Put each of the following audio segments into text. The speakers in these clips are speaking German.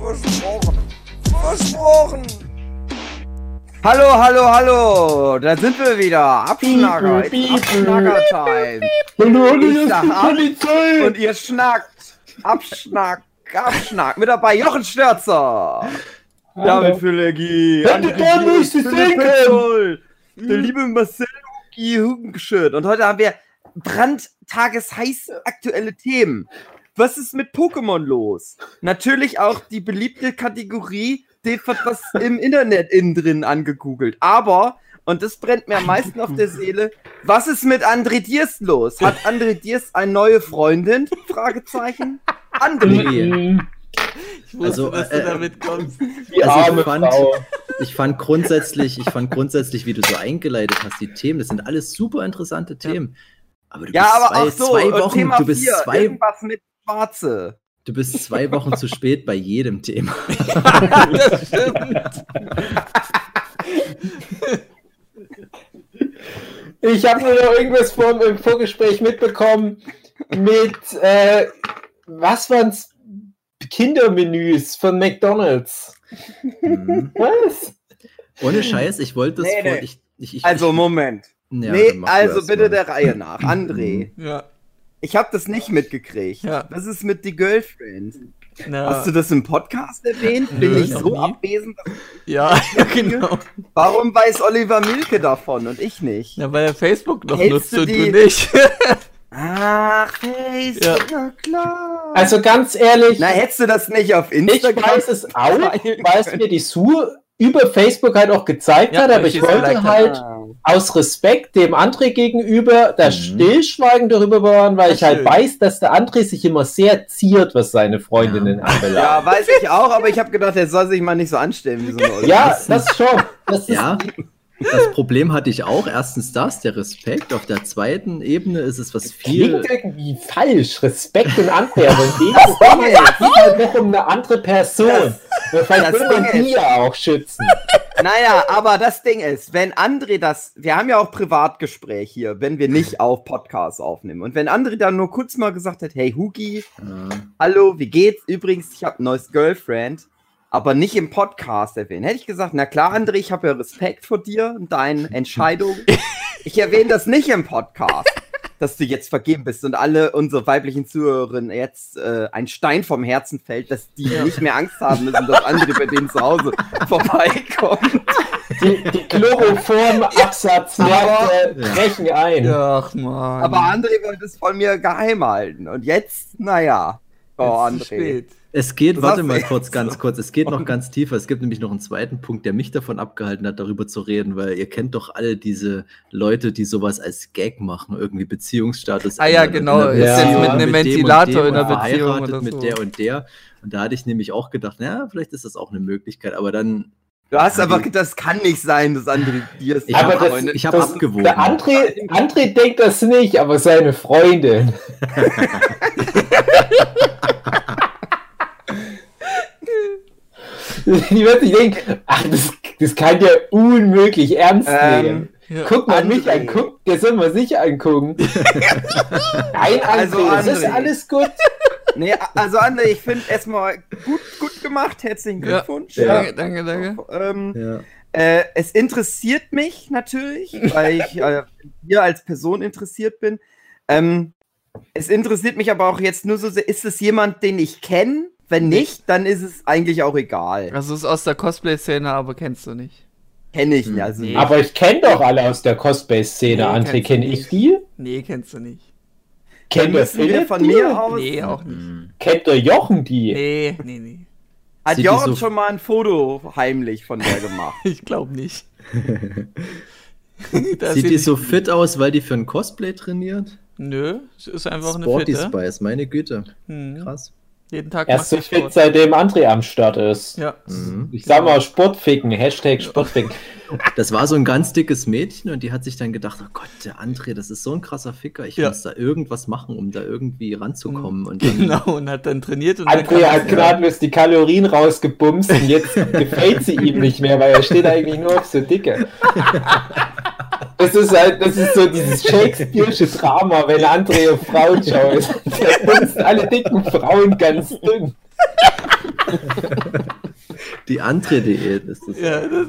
Versprochen. Versprochen. Hallo, hallo, hallo, da sind wir wieder. Abschnacker, Abschnacker-Time. Ich sag ab und ihr schnackt. Abschnack, Abschnack. Mit dabei Jochen Störzer. David Fülegi. Hätte der müsste denken. Der liebe Marcel Hugenschütt. Und heute haben wir brandtagesheiß aktuelle Themen. Was ist mit Pokémon los? Natürlich auch die beliebte Kategorie, die wird was im Internet innen drin angegoogelt. Aber, und das brennt mir am meisten auf der Seele, was ist mit André Diers los? Hat André Diers eine neue Freundin? Fragezeichen. André. Ich wusste, Also, dass äh, du damit kommst. Die Also arme ich fand, Frau. ich fand grundsätzlich, ich fand grundsätzlich, wie du so eingeleitet hast, die Themen, das sind alles super interessante Themen. Aber du Ja, bist aber zwei, auch so, zwei Wochen, Thema du bist vier, zwei, irgendwas mit Schwarze. du bist zwei Wochen zu spät bei jedem Thema. das stimmt. Ich habe nur noch irgendwas vom, im Vorgespräch mitbekommen mit, äh, was waren's? Kindermenüs von McDonalds. Mhm. Was? Ohne Scheiß, ich wollte das Nee, vor. nee. Ich, ich, ich, Also, Moment. ja, nee, also bitte mal. der Reihe nach. André, Ja. Ich habe das nicht mitgekriegt. Ja. Was ist mit die Girlfriend? Na, Hast du das im Podcast erwähnt? Bin Nö, ich so nie. abwesend? ja, genau. Warum weiß Oliver Milke davon und ich nicht? Na, weil er Facebook noch Hältst nutzt du und die- du nicht. Ach, Facebook, na klar. Also ganz ehrlich, Na, hättest du das nicht auf ich Instagram? weiß es auch, weil es mir die Su über Facebook halt auch gezeigt Ja, hat, aber ich ich wollte halt. Aus Respekt dem André gegenüber das Mhm. Stillschweigen darüber bewahren, weil Ja, ich halt schön. weiß, dass der André sich immer sehr ziert, was seine Freundinnen anbelangt. Ja, weiß ich auch, aber ich habe gedacht, er soll sich mal nicht so anstellen wie so eine Oliver. Ja, das schon. Das ist, Ja, das Problem hatte ich auch. Erstens das, der Respekt. Auf der zweiten Ebene ist es was viel. klingt irgendwie falsch. Respekt und dem Zusammenhang geht es halt noch um eine andere Person. Vielleicht das will man die ja auch schützen. Naja, aber das Ding ist, wenn André das, wir haben ja auch Privatgespräch hier, wenn wir nicht auf Podcasts aufnehmen. Und wenn André dann nur kurz mal gesagt hat, hey Hugi, Äh, hallo, wie geht's? Übrigens, ich habe ein neues Girlfriend, aber nicht im Podcast erwähnen. Hätte ich gesagt, na klar, André, ich habe ja Respekt vor dir und deinen Entscheidungen. Ich erwähne das nicht im Podcast, dass du jetzt vergeben bist und alle unsere weiblichen Zuhörerinnen jetzt äh, ein Stein vom Herzen fällt, dass die nicht mehr Angst haben müssen, dass André bei denen zu Hause vorbeikommt. Die, die Chloroform-Absatzmärkte brechen ein. Ach, Mann. Aber André wollte es von mir geheim halten. Und jetzt, naja. Oh, Jetzt André. Es geht, Das warte mal kurz, ganz so. kurz. Es geht noch ganz tiefer. Es gibt nämlich noch einen zweiten Punkt, der mich davon abgehalten hat, darüber zu reden, weil ihr kennt doch alle diese Leute, die sowas als Gag machen, irgendwie Beziehungsstatus. Ah ja, genau, jetzt Beziehung mit einem Ventilator dem in und Beziehung verheiratet oder mit so. der und der. Und da hatte ich nämlich auch gedacht, na, vielleicht ist das auch eine Möglichkeit, aber dann. Du hast Ja, aber, das kann nicht sein, dass André dir ist. Ich Aber hab- abgewogen. Der André, André denkt das nicht, aber seine Freundin. Die wird sich denken, ach, das, das kann ja unmöglich ernst Ähm, nehmen. Ja. Guck mal André. mich an, guck, der soll mal sich angucken. Nein, André, Also, das ist André. alles gut. Nee, also André, ich finde erstmal gut, gut gemacht. Herzlichen Ja. Glückwunsch. Danke, danke, danke. Ähm, Ja. äh, es interessiert mich natürlich, weil ich äh, hier als Person interessiert bin. Ähm, es interessiert mich aber auch jetzt nur so sehr, ist es jemand, den ich kenne? Wenn nicht, dann ist es eigentlich auch egal. Also ist aus der Cosplay-Szene, aber kennst du nicht. Kenne ich nicht. Also, Nee. Aber ich kenne doch alle aus der Cosplay-Szene, Nee, André. Kenne ich nicht. die? Nee, kennst du nicht. Kennt wir Philipp von die? mir aus. Nee, auch nicht. Mhm. Kennt der Jochen die? Nee, nee, nee. Hat die Jochen so- schon mal ein Foto heimlich von der gemacht? Ich glaube nicht. Sieht die so fit aus, weil die für ein Cosplay trainiert? Nö, es ist einfach eine Sporty Fitte. Spice, meine Güte. Hm. Krass. Jeden Tag Er ist so fit, Sport. seitdem André am Start ist. Ja. Mhm. Ich sag mal Sportficken, Hashtag Sportficken. Das war so ein ganz dickes Mädchen und die hat sich dann gedacht, oh Gott, der André, das ist so ein krasser Ficker, ich Ja. muss da irgendwas machen, um da irgendwie ranzukommen. Und dann, Genau, und hat dann trainiert und dann André hat es- gnadenlos die Kalorien rausgebumst und jetzt gefällt sie ihm nicht mehr, weil er steht eigentlich nur auf so dicke. Das ist halt, das ist so dieses Shakespeare'sche Drama, wenn André auf Frauen schaut. Der bumst alle dicken Frauen ganz dünn. Die André-Diät ist das. Ja, das,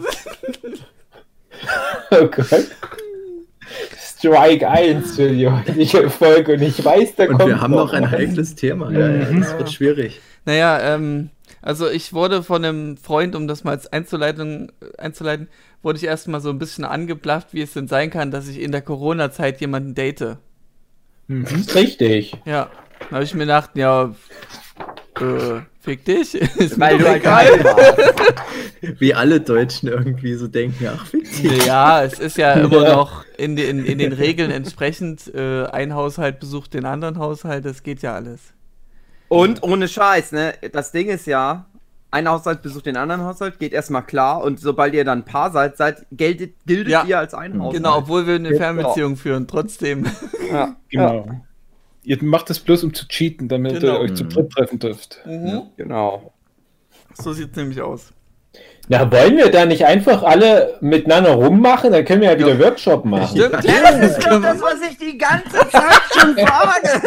Oh Gott. Strike 1 für die heutige Folge und ich weiß, da Und kommt wir haben noch ein heikles Thema. Ja, ja, das wird schwierig. naja, ähm, also ich wurde von einem Freund, um das mal als einzuleiten, einzuleiten, wurde ich erstmal so ein bisschen angeblafft, wie es denn sein kann, dass ich in der Corona-Zeit jemanden date. Ist Richtig. Ja, da habe ich mir gedacht, ja, äh, fick dich, ist mir Weil doch du halt egal. Wie alle Deutschen irgendwie so denken, ach, fick dich. Ja, es ist ja immer noch in den, in den Regeln entsprechend, äh, ein Haushalt besucht den anderen Haushalt, das geht ja alles. Und ohne Scheiß, ne? Das Ding ist ja, ein Haushalt besucht den anderen Haushalt, geht erstmal klar und sobald ihr dann ein Paar seid, seid geltet, giltet Ja. ihr als ein Haushalt. Genau, obwohl wir eine Ja. Fernbeziehung führen, trotzdem. Ja. Genau. Ihr macht das bloß, um zu cheaten, damit Genau. ihr euch zu dritt treffen dürft. Ja, genau. So sieht es nämlich aus. Na, wollen wir da nicht einfach alle miteinander rummachen? Dann können wir ja wieder Workshop machen. Stimmt. Das ist doch das, was ich die ganze Zeit schon frage.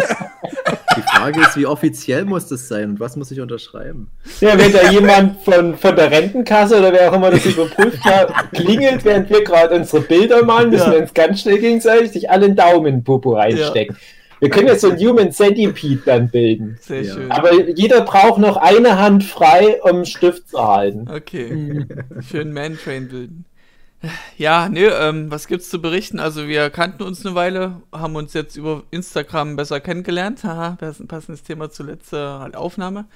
Die Frage ist, wie offiziell muss das sein und was muss ich unterschreiben? Ja, wenn da jemand von, von der Rentenkasse oder wer auch immer das überprüft hat, klingelt, während wir gerade unsere Bilder malen, müssen Ja. wir uns ganz schnell gegenseitig sich alle einen Daumen in den Popo reinstecken. Wir können jetzt so ein Human Centipede dann bilden. Sehr Ja. schön. Aber jeder braucht noch eine Hand frei, um einen Stift zu halten. Okay. Schön Man-Train bilden. Ja, nö, ähm, was gibt's zu berichten? Also wir kannten uns eine Weile, haben uns jetzt über Instagram besser kennengelernt. Haha, das ist ein passendes Thema zur letzten halt Aufnahme.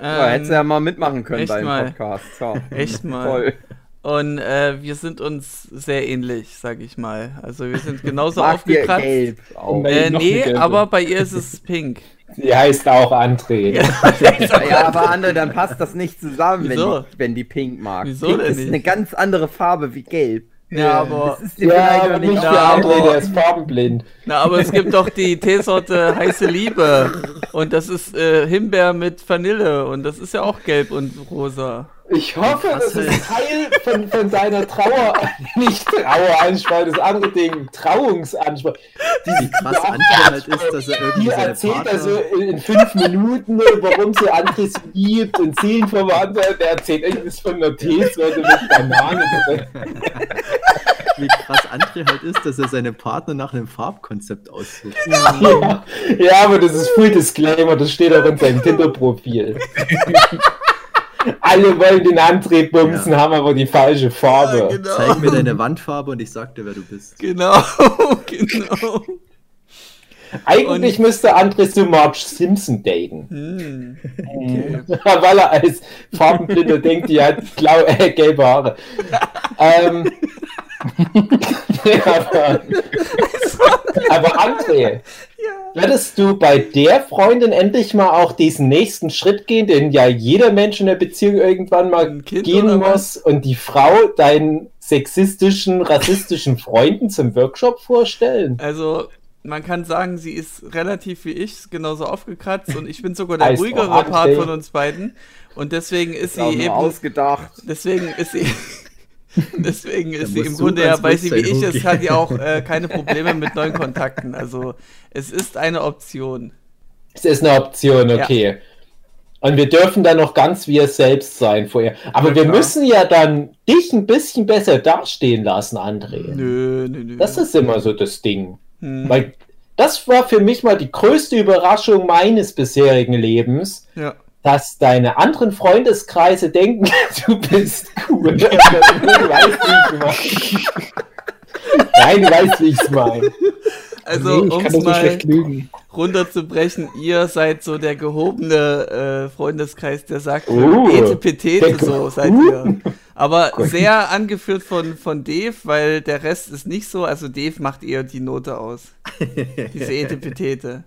Ja, Ähm, hättest du ja mal mitmachen können echt beim mal. Podcast. Ja. Echt mal. Voll. Und äh, wir sind uns sehr ähnlich, sag ich mal. Also wir sind genauso Mag aufgekratzt. gelb auch. Nee, Äh, noch nee, aber bei ihr ist es pink. Sie heißt auch André. Ja, aber André, dann passt das nicht zusammen, wenn die, wenn die pink mag. Wieso pink denn ist nicht? eine ganz andere Farbe wie gelb. Ja, aber, Das ist Ja, aber nicht nicht für Ja, André, der ist farbenblind. na, aber es gibt doch die Teesorte heiße Liebe. Und das ist äh, Himbeer mit Vanille. Und das ist ja auch gelb und rosa. Ich hoffe, das ist Teil von, von deiner Trauer, nicht Traueransprache, das andere Ding, Trauungsansprache. Wie krass André halt ist, dass er irgendwie Die seine erzählt Partner... also in, fünf Minuten, ne, warum sie Andres liebt und Seelenverwandt hat. Der erzählt irgendwas von einer Teesorte mit Banane drin. wie krass André halt ist, dass er seine Partner nach einem Farbkonzept aussucht. Ja, ja, aber das ist Full Disclaimer, das steht auch in seinem Tinder-Profil. Alle wollen den André bumsen, haben aber die falsche Farbe. genau. Zeig mir deine Wandfarbe und ich sag dir, wer du bist. Genau, genau. Eigentlich müsste André so Marge Simpson daten. Hm. Weil er als Farbenblinder denkt, die hat blau, äh, gelbe Haare. ähm, aber, aber André, würdest du bei der Freundin endlich mal auch diesen nächsten Schritt gehen, den ja jeder Mensch in der Beziehung irgendwann mal Kind gehen muss und die Frau deinen sexistischen, rassistischen Freunden zum Workshop vorstellen? Also, man kann sagen, sie ist relativ wie ich, genauso aufgekratzt und ich bin sogar der Heißt ruhigere Part von uns beiden. Und deswegen ist sie eben. ausgedacht. Deswegen ist sie. Deswegen ist sie im Grunde ja, weil ruhig sie wie ich ist, Hugi. hat ja auch äh, keine Probleme mit neuen Kontakten. Also es ist eine Option. Es ist eine Option, okay. Und wir dürfen dann noch ganz wir selbst sein vorher. Aber Ja, wir klar. müssen ja dann dich ein bisschen besser dastehen lassen, André. Nö, nö, nö. Das ist immer so das Ding. hm, Weil das war für mich mal die größte Überraschung meines bisherigen Lebens, ja. Dass deine anderen Freundeskreise denken, du bist cool. du weißt, wie ich meine. Nein, du weißt, wie ich es meine. Also, nee, ich um kann es mal runterzubrechen, ihr seid so der gehobene äh, Freundeskreis, der sagt, Uh, Etepetete, so seid ihr. Aber sehr angeführt von, von Dave, weil der Rest ist nicht so. Also Dave macht eher die Note aus. Diese Etepetete.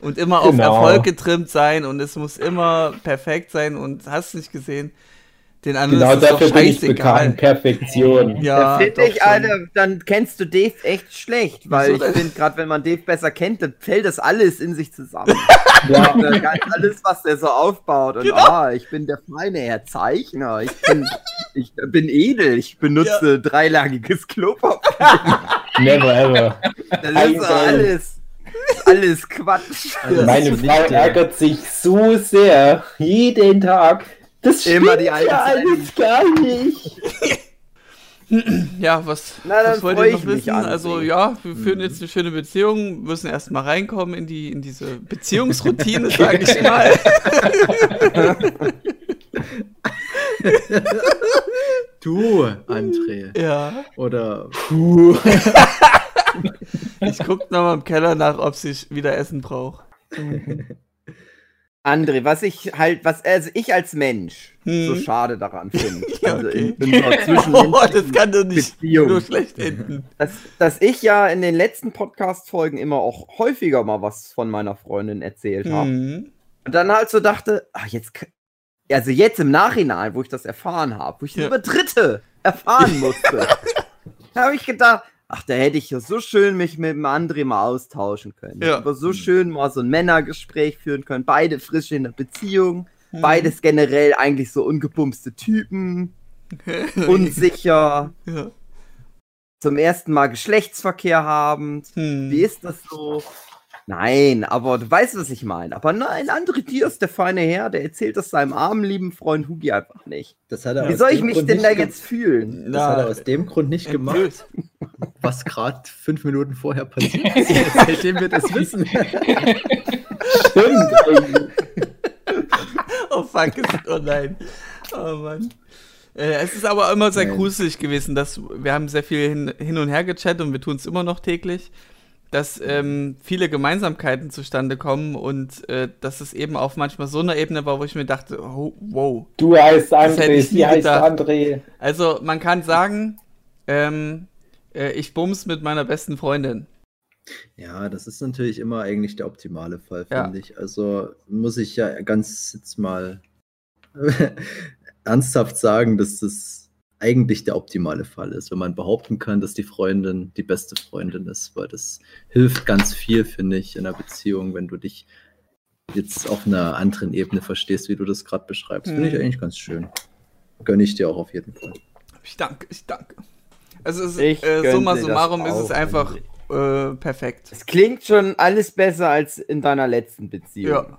Und immer auf Genau. Erfolg getrimmt sein und es muss immer perfekt sein und hast nicht gesehen. Den anderen Genau ist dafür doch bin ich bekannt. Perfektion. Ja, da finde ich. Alter, dann kennst du Dave echt schlecht, weil Wieso ich finde, gerade wenn man Dave besser kennt, dann fällt das alles in sich zusammen. Ja. Alles, was der so aufbaut. Und Genau. ah, ich bin der feine Herr Zeichner. Ich bin, ich bin edel. Ich benutze dreilagiges Klopapier. Never ever. Das ist so alles, alles Quatsch. Also Meine Frau ärgert sich so sehr. Jeden Tag. Das Immer die alte ja alles gar nicht. Ja, was, Na, was wollt ihr noch wissen? Also ja, wir führen jetzt eine schöne Beziehung, müssen erstmal reinkommen in die in diese Beziehungsroutine, sage ich mal. Du, André. Ja. Oder Puh. Ich guck noch mal im Keller nach, ob ich wieder Essen brauche. André, was ich halt, was also ich als Mensch Hm. so schade daran finde, Ja, also okay. in, Oh, das kann doch nicht Beziehung. nur schlecht enden. dass, dass ich ja in den letzten Podcast-Folgen immer auch häufiger mal was von meiner Freundin erzählt habe. Mhm. Und dann halt so dachte, ach, jetzt, also jetzt im Nachhinein, wo ich das erfahren habe, wo ich Ja. über Dritte erfahren musste, habe ich gedacht, ach, da hätte ich ja so schön mich mit dem André mal austauschen können. Ja. Aber so schön mal so ein Männergespräch führen können. Beide frisch in der Beziehung. Mhm. Beides generell eigentlich so ungebumste Typen. Unsicher. Ja. Zum ersten Mal Geschlechtsverkehr haben. Hm. Wie ist das so? Nein, aber du weißt, was ich meine. Aber nein, André Diers, der feine Herr, der erzählt das seinem armen, lieben Freund Hugi einfach nicht. das hat er Wie soll ich mich Grund denn da jetzt fühlen? Das hat er aus dem Grund nicht gemacht, was gerade fünf Minuten vorher passiert ist. Seitdem wir das wissen. Stimmt. Oh fuck, es- oh nein. Oh Mann. Äh, es ist aber immer sehr Nein. gruselig gewesen, dass wir haben sehr viel hin, hin und her gechattet und wir tun es immer noch täglich, dass ähm, viele Gemeinsamkeiten zustande kommen und äh, dass es eben auf manchmal so einer Ebene war, wo ich mir dachte, oh, wow. Du heißt André, sie heißt gedacht. André. Also man kann sagen, ähm, äh, ich bums mit meiner besten Freundin. Ja, das ist natürlich immer eigentlich der optimale Fall, Ja. finde ich. Also muss ich ja ganz jetzt mal ernsthaft sagen, dass das eigentlich der optimale Fall ist, wenn man behaupten kann, dass die Freundin die beste Freundin ist, weil das hilft ganz viel, finde ich, in einer Beziehung, wenn du dich jetzt auf einer anderen Ebene verstehst, wie du das gerade beschreibst. Finde ich Mhm. eigentlich ganz schön. Gönne ich dir auch auf jeden Fall. Ich danke, ich danke. Also es, Ich äh, summa summarum ist es einfach äh, perfekt. Es klingt schon alles besser als in deiner letzten Beziehung. Ja.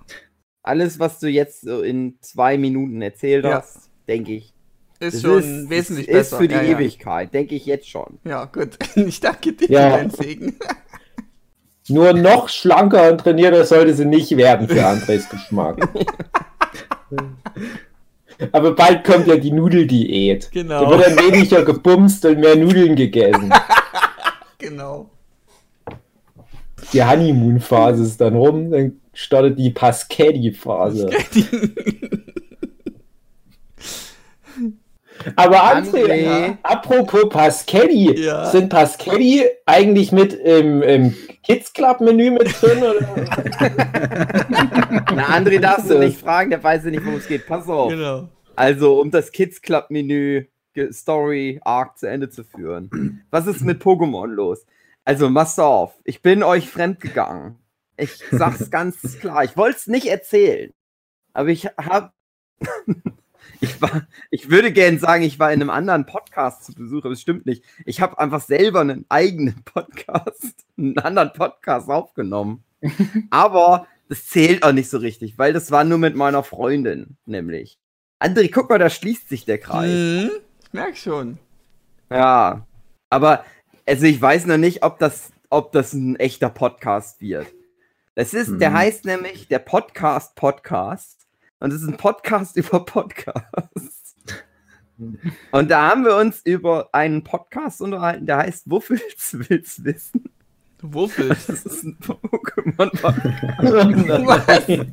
Alles, was du jetzt so in zwei Minuten erzählt Ja. hast, denke ich. Ist das schon wesentlich ist, besser. Ist für die ja, ja. Ewigkeit, denke ich jetzt schon. Ja, gut. Ich danke dir Ja. für deinen Segen. Nur noch schlanker und trainierter sollte sie nicht werden für Andres Geschmack. Aber bald kommt ja die Nudeldiät. Genau. Da wird dann weniger gebumst und mehr Nudeln gegessen. Genau. Die Honeymoon-Phase ist dann rum, dann startet die Paschetti-Phase. Aber André, André. apropos Paschetti, Ja. sind Paschetti eigentlich mit im, im Kids Club Menü mit drin? Oder? Na, André darfst du nicht fragen, der weiß ja nicht, worum es geht. Pass auf. Genau. Also, um das Kids Club Menü Story Arc zu Ende zu führen. Was ist mit Pokémon los? Also, pass auf. Ich bin euch fremdgegangen. Ich sag's ganz klar. Ich wollte es nicht erzählen. Aber ich hab. Ich war. Ich würde gern sagen, ich war in einem anderen Podcast zu Besuch, aber es stimmt nicht. Ich habe einfach selber einen eigenen Podcast, einen anderen Podcast aufgenommen. aber das zählt auch nicht so richtig, weil das war nur mit meiner Freundin, nämlich. André, guck mal, da schließt sich der Kreis. Mhm. Ich merk schon. Ja. Aber, also ich weiß noch nicht, ob das, ob das ein echter Podcast wird. Das ist, der Mhm. heißt nämlich der Podcast Podcast. Und es ist ein Podcast über Podcasts. Und da haben wir uns über einen Podcast unterhalten, der heißt Wuffels willst wissen? Wuffel. Das ist ein Pokémon-Podcast.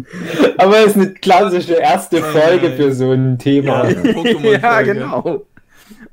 Aber es ist eine klassische erste Folge für so ein Thema. Ja. Ja, genau.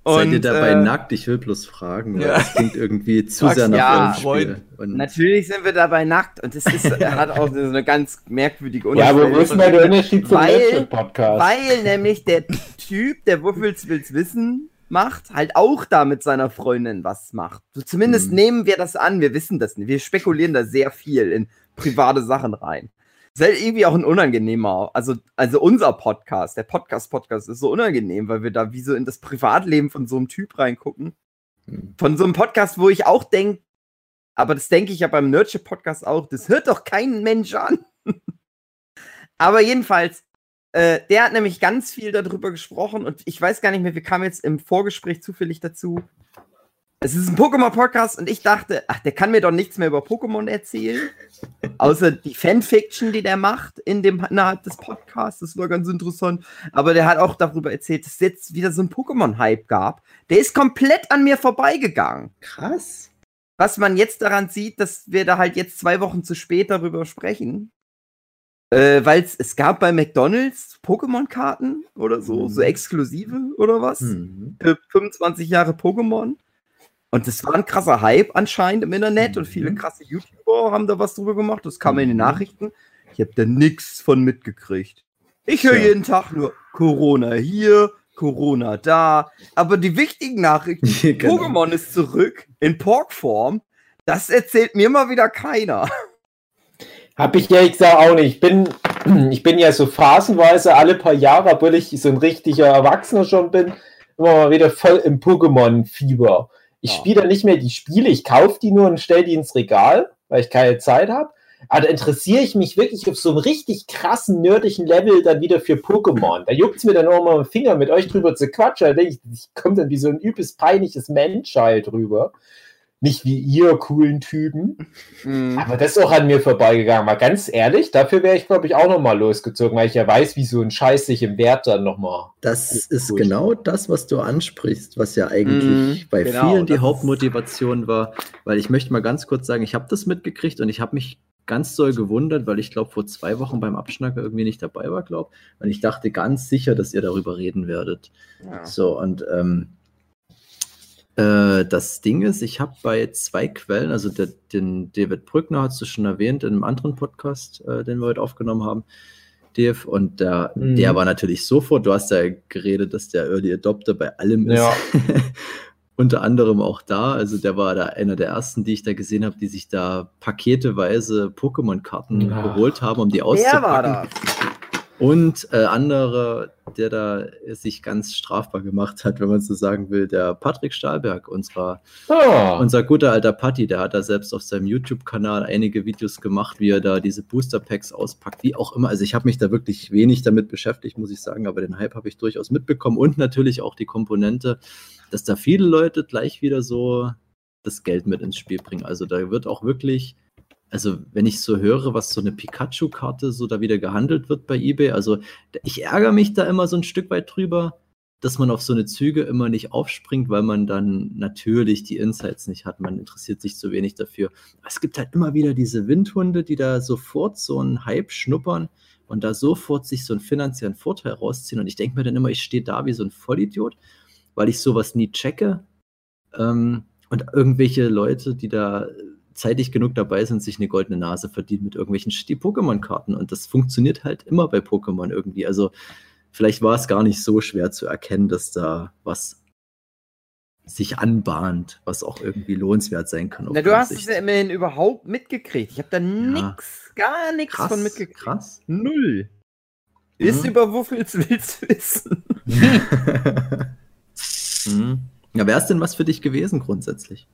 Seid ihr dabei äh, nackt? Ich will bloß fragen, weil Ja. das klingt irgendwie zu sehr nach ja, Rollenspiel. Und Natürlich sind wir dabei nackt und das ist, hat auch so eine ganz merkwürdige Ja, aber wo ist denn da der Weil- Unterschied zum Nerdship-Podcast? Weil nämlich der Typ, der Wuffels will's wissen macht, halt auch da mit seiner Freundin was macht. So, zumindest Mhm. nehmen wir das an, wir wissen das nicht. Wir spekulieren da sehr viel in private Sachen rein. Ist halt irgendwie auch ein unangenehmer, also, also unser Podcast, der Podcast-Podcast ist so unangenehm, weil wir da wie so in das Privatleben von so einem Typ reingucken. Mhm. Von so einem Podcast, wo ich auch denke, aber das denke ich ja beim Nerdship-Podcast auch, das hört doch kein Mensch an. aber jedenfalls, äh, der hat nämlich ganz viel darüber gesprochen und ich weiß gar nicht mehr, wir kamen jetzt im Vorgespräch zufällig dazu. Es ist ein Pokémon-Podcast und ich dachte, ach, der kann mir doch nichts mehr über Pokémon erzählen. Außer die Fanfiction, die der macht in dem, innerhalb des Podcasts. Das war ganz interessant. Aber der hat auch darüber erzählt, dass es jetzt wieder so ein Pokémon-Hype gab. Der ist komplett an mir vorbeigegangen. krass. Was man jetzt daran sieht, dass wir da halt jetzt zwei Wochen zu spät darüber sprechen. Äh, Weil es gab bei McDonalds Pokémon-Karten oder so, so exklusive oder was Mhm. für 25 Jahre Pokémon. Und das war ein krasser Hype anscheinend im Internet und viele Mhm. krasse YouTuber haben da was drüber gemacht. Das kam in den Mhm. Nachrichten. Ich habe da nichts von mitgekriegt. Ich höre Tja. jeden Tag nur Corona hier, Corona da. Aber die wichtigen Nachrichten, Genau. Pokémon ist zurück in Porkform, das erzählt mir mal wieder keiner. Hab ich ehrlich gesagt auch nicht. Ich bin, ich bin ja so phasenweise alle paar Jahre, obwohl ich so ein richtiger Erwachsener schon bin, immer mal wieder voll im Pokémon-Fieber. Ich Ja. spiele dann nicht mehr die Spiele, ich kaufe die nur und stelle die ins Regal, weil ich keine Zeit habe. Aber da interessiere ich mich wirklich auf so einem richtig krassen, nerdischen Level dann wieder für Pokémon. Da juckt es mir dann auch mal im Finger, mit euch drüber zu quatschen. Da denke ich, ich komme dann wie so ein übelst peinliches Menschheit drüber. Nicht wie ihr coolen Typen. Mhm. Aber das ist auch an mir vorbeigegangen. Mal ganz ehrlich, dafür wäre ich, glaube ich, auch nochmal losgezogen, weil ich ja weiß, wie so ein Scheiß sich im Wert dann nochmal. Das ist Gut. genau das, was du ansprichst, was ja eigentlich Mhm, bei genau, vielen die Hauptmotivation war. Weil ich möchte mal ganz kurz sagen, ich habe das mitgekriegt und ich habe mich ganz doll gewundert, weil ich glaube, vor zwei Wochen beim Abschnacker irgendwie nicht dabei war, glaube Und ich dachte ganz sicher, dass ihr darüber reden werdet. Ja. So, und ähm, äh, das Ding ist, ich habe bei zwei Quellen, also der, den David Brückner hast du schon erwähnt in einem anderen Podcast, äh, den wir heute aufgenommen haben, Dave, und der, Mhm. der war natürlich sofort, du hast ja geredet, dass der Early Adopter bei allem ist. Ja. Unter anderem auch da, also der war da einer der ersten, die ich da gesehen habe, die sich da paketeweise Pokémon-Karten geholt haben, um die auszupacken. war das? Und äh, andere, der da sich ganz strafbar gemacht hat, wenn man so sagen will, der Patrick Stahlberg, unserer, Ah, unser guter alter Patti, der hat da selbst auf seinem YouTube-Kanal einige Videos gemacht, wie er da diese Booster-Packs auspackt, wie auch immer. Also ich habe mich da wirklich wenig damit beschäftigt, muss ich sagen, aber den Hype habe ich durchaus mitbekommen und natürlich auch die Komponente, dass da viele Leute gleich wieder so das Geld mit ins Spiel bringen. Also da wird auch wirklich also wenn ich so höre, was so eine Pikachu-Karte so da wieder gehandelt wird bei eBay, also ich ärgere mich da immer so ein Stück weit drüber, dass man auf so eine Züge immer nicht aufspringt, weil man dann natürlich die Insights nicht hat. Man interessiert sich zu wenig dafür. Es gibt halt immer wieder diese Windhunde, die da sofort so einen Hype schnuppern und da sofort sich so einen finanziellen Vorteil rausziehen. Und ich denke mir dann immer, ich stehe da wie so ein Vollidiot, weil ich sowas nie checke. Ähm, und irgendwelche Leute, die da zeitig genug dabei sind, sich eine goldene Nase verdienen mit irgendwelchen Pokémon-Karten. Und das funktioniert halt immer bei Pokémon irgendwie. Also vielleicht war es gar nicht so schwer zu erkennen, dass da was sich anbahnt, was auch irgendwie lohnenswert sein kann. Na, du hast es Sicht. ja immerhin überhaupt mitgekriegt. Ich habe da nix, gar nichts von mitgekriegt. krass. Null. Ist Mhm. über Wuffels willst wissen. Mhm. Ja, wäre es denn was für dich gewesen grundsätzlich?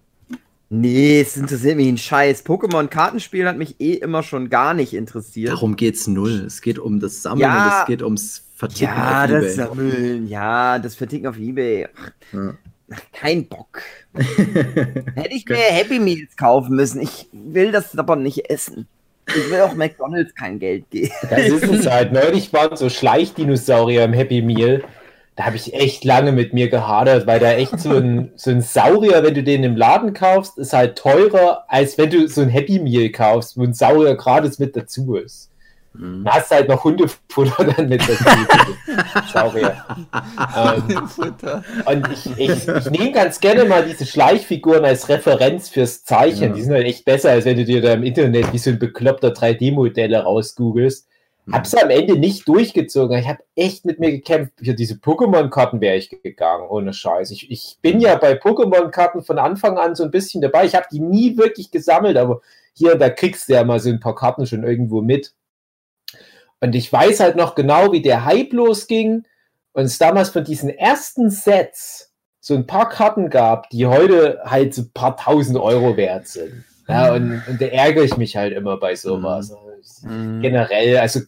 Nee, es interessiert mich ein Scheiß. Pokémon-Kartenspiel hat mich eh immer schon gar nicht interessiert. Darum geht's null. Es geht um das Sammeln Ja. es geht ums Verticken ja, auf das eBay. Sammeln, ja, das Verticken auf Ebay. Ja. Ach, kein Bock. Hätte ich mir Happy Meals kaufen müssen. Ich will das aber nicht essen. Ich will auch McDonalds kein Geld geben. das ist es halt. Neulich waren so Schleichdinosaurier im Happy Meal. Da habe ich echt lange mit mir gehadert, weil da echt so ein, so ein Saurier, wenn du den im Laden kaufst, ist halt teurer, als wenn du so ein Happy Meal kaufst, wo ein Saurier gratis mit dazu ist. Mhm. Dann hast du halt noch Hundefutter dann mit dazu. Saurier. ähm, Futter. und ich, ich, ich nehme ganz gerne mal diese Schleichfiguren als Referenz fürs Zeichnen. Ja. Die sind halt echt besser, als wenn du dir da im Internet wie so ein bekloppter 3D-Modelle rausgoogelst. Mhm. Hab's am Ende nicht durchgezogen. Ich habe echt mit mir gekämpft. Für diese Pokémon-Karten wäre ich gegangen, ohne Scheiß. Ich, ich bin ja bei Pokémon-Karten von Anfang an so ein bisschen dabei. Ich habe die nie wirklich gesammelt, aber hier, da kriegst du ja mal so ein paar Karten schon irgendwo mit. Und ich weiß halt noch genau, wie der Hype losging und es damals von diesen ersten Sets so ein paar Karten gab, die heute halt so ein paar tausend Euro wert sind. Ja, und, und da ärgere ich mich halt immer bei sowas. Mhm. Generell, also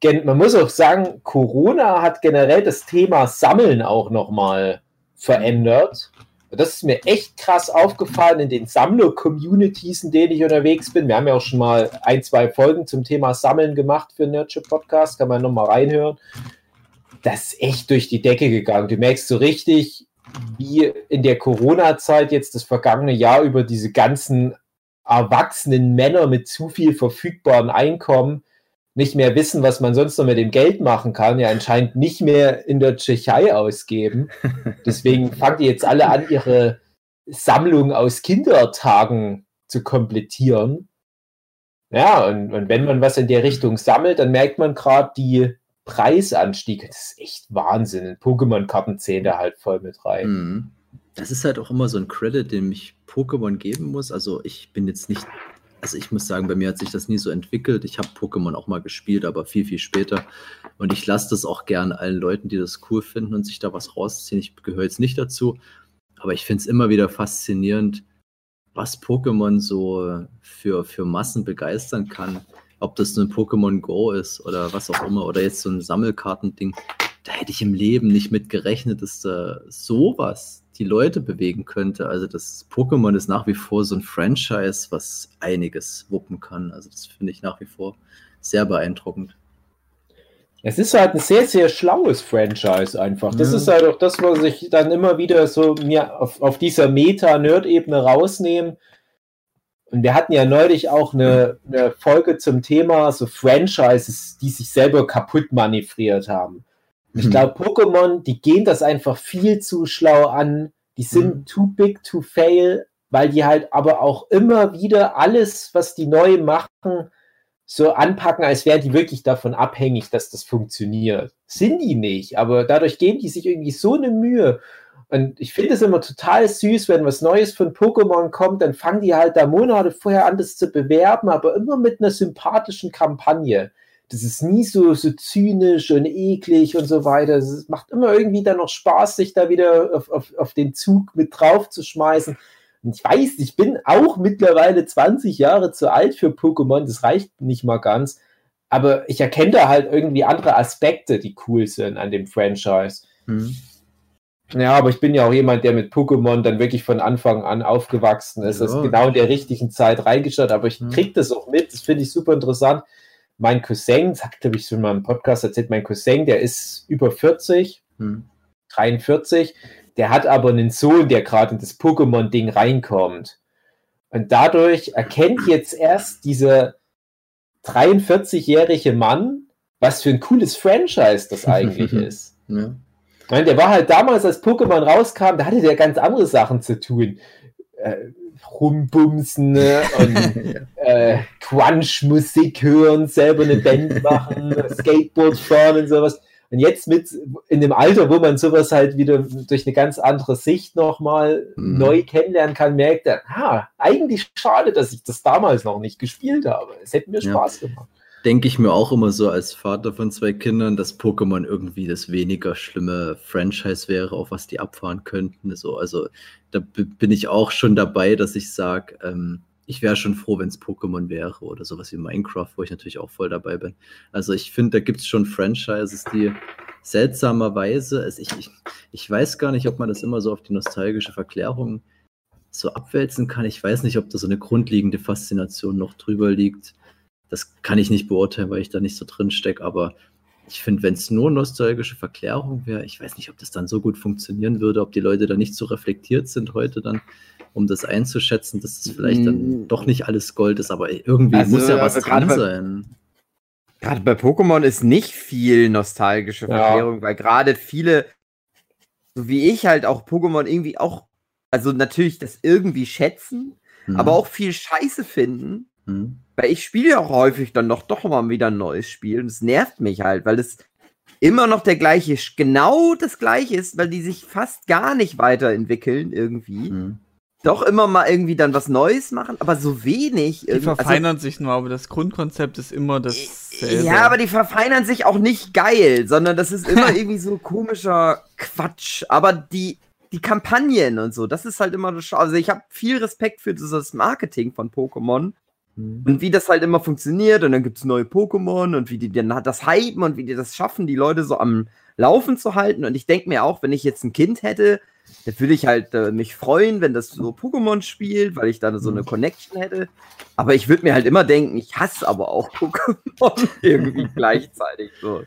gen man muss auch sagen, Corona hat generell das Thema Sammeln auch nochmal verändert. Das ist mir echt krass aufgefallen in den Sammler-Communities, in denen ich unterwegs bin. Wir haben ja auch schon mal ein, zwei Folgen zum Thema Sammeln gemacht für Nerdship Podcast, kann man nochmal reinhören. Das ist echt durch die Decke gegangen. Du merkst so richtig, wie in der Corona-Zeit jetzt das vergangene Jahr über diese ganzen erwachsenen Männer mit zu viel verfügbaren Einkommen nicht mehr wissen, was man sonst noch mit dem Geld machen kann, ja anscheinend nicht mehr in der Tschechei ausgeben. Deswegen fangen die jetzt alle an, ihre Sammlung aus Kindertagen zu komplettieren. Ja, und, und wenn man was in der Richtung sammelt, dann merkt man gerade die Preisanstiege. Das ist echt Wahnsinn. Pokémon-Karten zählen da halt voll mit rein. Mhm. Das ist halt auch immer so ein Credit, den ich Pokémon geben muss. Also ich bin jetzt nicht, also ich muss sagen, bei mir hat sich das nie so entwickelt. Ich habe Pokémon auch mal gespielt, aber viel, viel später. Und ich lasse das auch gerne allen Leuten, die das cool finden und sich da was rausziehen. Ich gehöre jetzt nicht dazu, aber ich finde es immer wieder faszinierend, was Pokémon so für, für Massen begeistern kann. Ob das nun Pokémon Go ist oder was auch immer, oder jetzt so ein Sammelkartending. Da hätte ich im Leben nicht mit gerechnet, dass da sowas die Leute bewegen könnte. Also das Pokémon ist nach wie vor so ein Franchise, was einiges wuppen kann. Also das finde ich nach wie vor sehr beeindruckend. Es ist halt ein sehr, sehr schlaues Franchise einfach. Das Ja. ist halt auch das, was ich dann immer wieder so mir auf, auf dieser Meta-Nerd-Ebene rausnehme. Und wir hatten ja neulich auch eine, eine Folge zum Thema so Franchises, die sich selber kaputt manövriert haben. Ich Mhm. glaube, Pokémon, die gehen das einfach viel zu schlau an. Die sind Mhm. too big to fail, weil die halt aber auch immer wieder alles, was die neu machen, so anpacken, als wären die wirklich davon abhängig, dass das funktioniert. Sind die nicht, aber dadurch geben die sich irgendwie so eine Mühe. Und ich finde es immer total süß, wenn was Neues von Pokémon kommt, dann fangen die halt da Monate vorher an, das zu bewerben, aber immer mit einer sympathischen Kampagne. Das ist nie so, so zynisch und eklig und so weiter. Es macht immer irgendwie dann noch Spaß, sich da wieder auf, auf, auf den Zug mit drauf zu schmeißen. Und ich weiß, ich bin auch mittlerweile 20 Jahre zu alt für Pokémon, das reicht nicht mal ganz. Aber ich erkenne da halt irgendwie andere Aspekte, die cool sind an dem Franchise. Mhm. Ja, aber ich bin ja auch jemand, der mit Pokémon dann wirklich von Anfang an aufgewachsen ist. Ja. Also genau in der richtigen Zeit reingeschaut, aber ich Mhm. krieg das auch mit, das finde ich super interessant. Mein Cousin, glaube ich, schon mal im Podcast erzählt, mein Cousin, der ist über 40, Mhm. 43, der hat aber einen Sohn, der gerade in das Pokémon-Ding reinkommt. Und dadurch erkennt jetzt erst dieser 43-jährige Mann, was für ein cooles Franchise das eigentlich ist. Ja. Ich meine, der war halt damals, als Pokémon rauskam, da hatte der ganz andere Sachen zu tun. Äh, rumbumsen ne? und äh, Crunch-Musik hören, selber eine Band machen, Skateboard fahren und sowas. Und jetzt mit in dem Alter, wo man sowas halt wieder durch eine ganz andere Sicht nochmal Mhm. neu kennenlernen kann, merkt er, ah, eigentlich schade, dass ich das damals noch nicht gespielt habe. Es hätte mir Ja. Spaß gemacht. Denke ich mir auch immer so als Vater von zwei Kindern, dass Pokémon irgendwie das weniger schlimme Franchise wäre, auf was die abfahren könnten. So, also da bin ich auch schon dabei, dass ich sage, ähm, ich wäre schon froh, wenn es Pokémon wäre oder sowas wie Minecraft, wo ich natürlich auch voll dabei bin. Also ich finde, da gibt es schon Franchises, die seltsamerweise, also ich, ich, ich weiß gar nicht, ob man das immer so auf die nostalgische Verklärung so abwälzen kann. Ich weiß nicht, ob da so eine grundlegende Faszination noch drüber liegt. Das kann ich nicht beurteilen, weil ich da nicht so drin stecke, aber ich finde, wenn es nur nostalgische Verklärung wäre, ich weiß nicht, ob das dann so gut funktionieren würde, ob die Leute da nicht so reflektiert sind heute dann, um das einzuschätzen, dass das vielleicht dann Mm. doch nicht alles Gold ist, aber irgendwie Also, muss ja was also dran bei- sein. Gerade bei Pokémon ist nicht viel nostalgische Ja. Verklärung, weil gerade viele, so wie ich halt auch Pokémon irgendwie auch, also natürlich das irgendwie schätzen, Hm. aber auch viel Scheiße finden. Hm. Weil ich spiele ja auch häufig dann noch doch mal wieder ein neues Spiel und es nervt mich halt, weil es immer noch der gleiche, genau das gleiche ist, weil die sich fast gar nicht weiterentwickeln irgendwie. Hm. Doch immer mal irgendwie dann was Neues machen, aber so wenig. Die irgendwie- also verfeinern sich nur, aber das Grundkonzept ist immer dasselbe. Ja, aber die verfeinern sich auch nicht geil, sondern das ist immer irgendwie so komischer Quatsch. Aber die, die Kampagnen und so, das ist halt immer das Schau. Also ich habe viel Respekt für dieses Marketing von Pokémon Hm. und wie das halt immer funktioniert. Und dann gibt es neue Pokémon und wie die dann das hypen und wie die das schaffen, die Leute so am Laufen zu halten. Und ich denke mir auch, wenn ich jetzt ein Kind hätte, dann würde ich halt äh, mich freuen, wenn das so Pokémon spielt, weil ich dann so eine Connection hätte. Aber ich würde mir halt immer denken, ich hasse aber auch Pokémon irgendwie gleichzeitig so.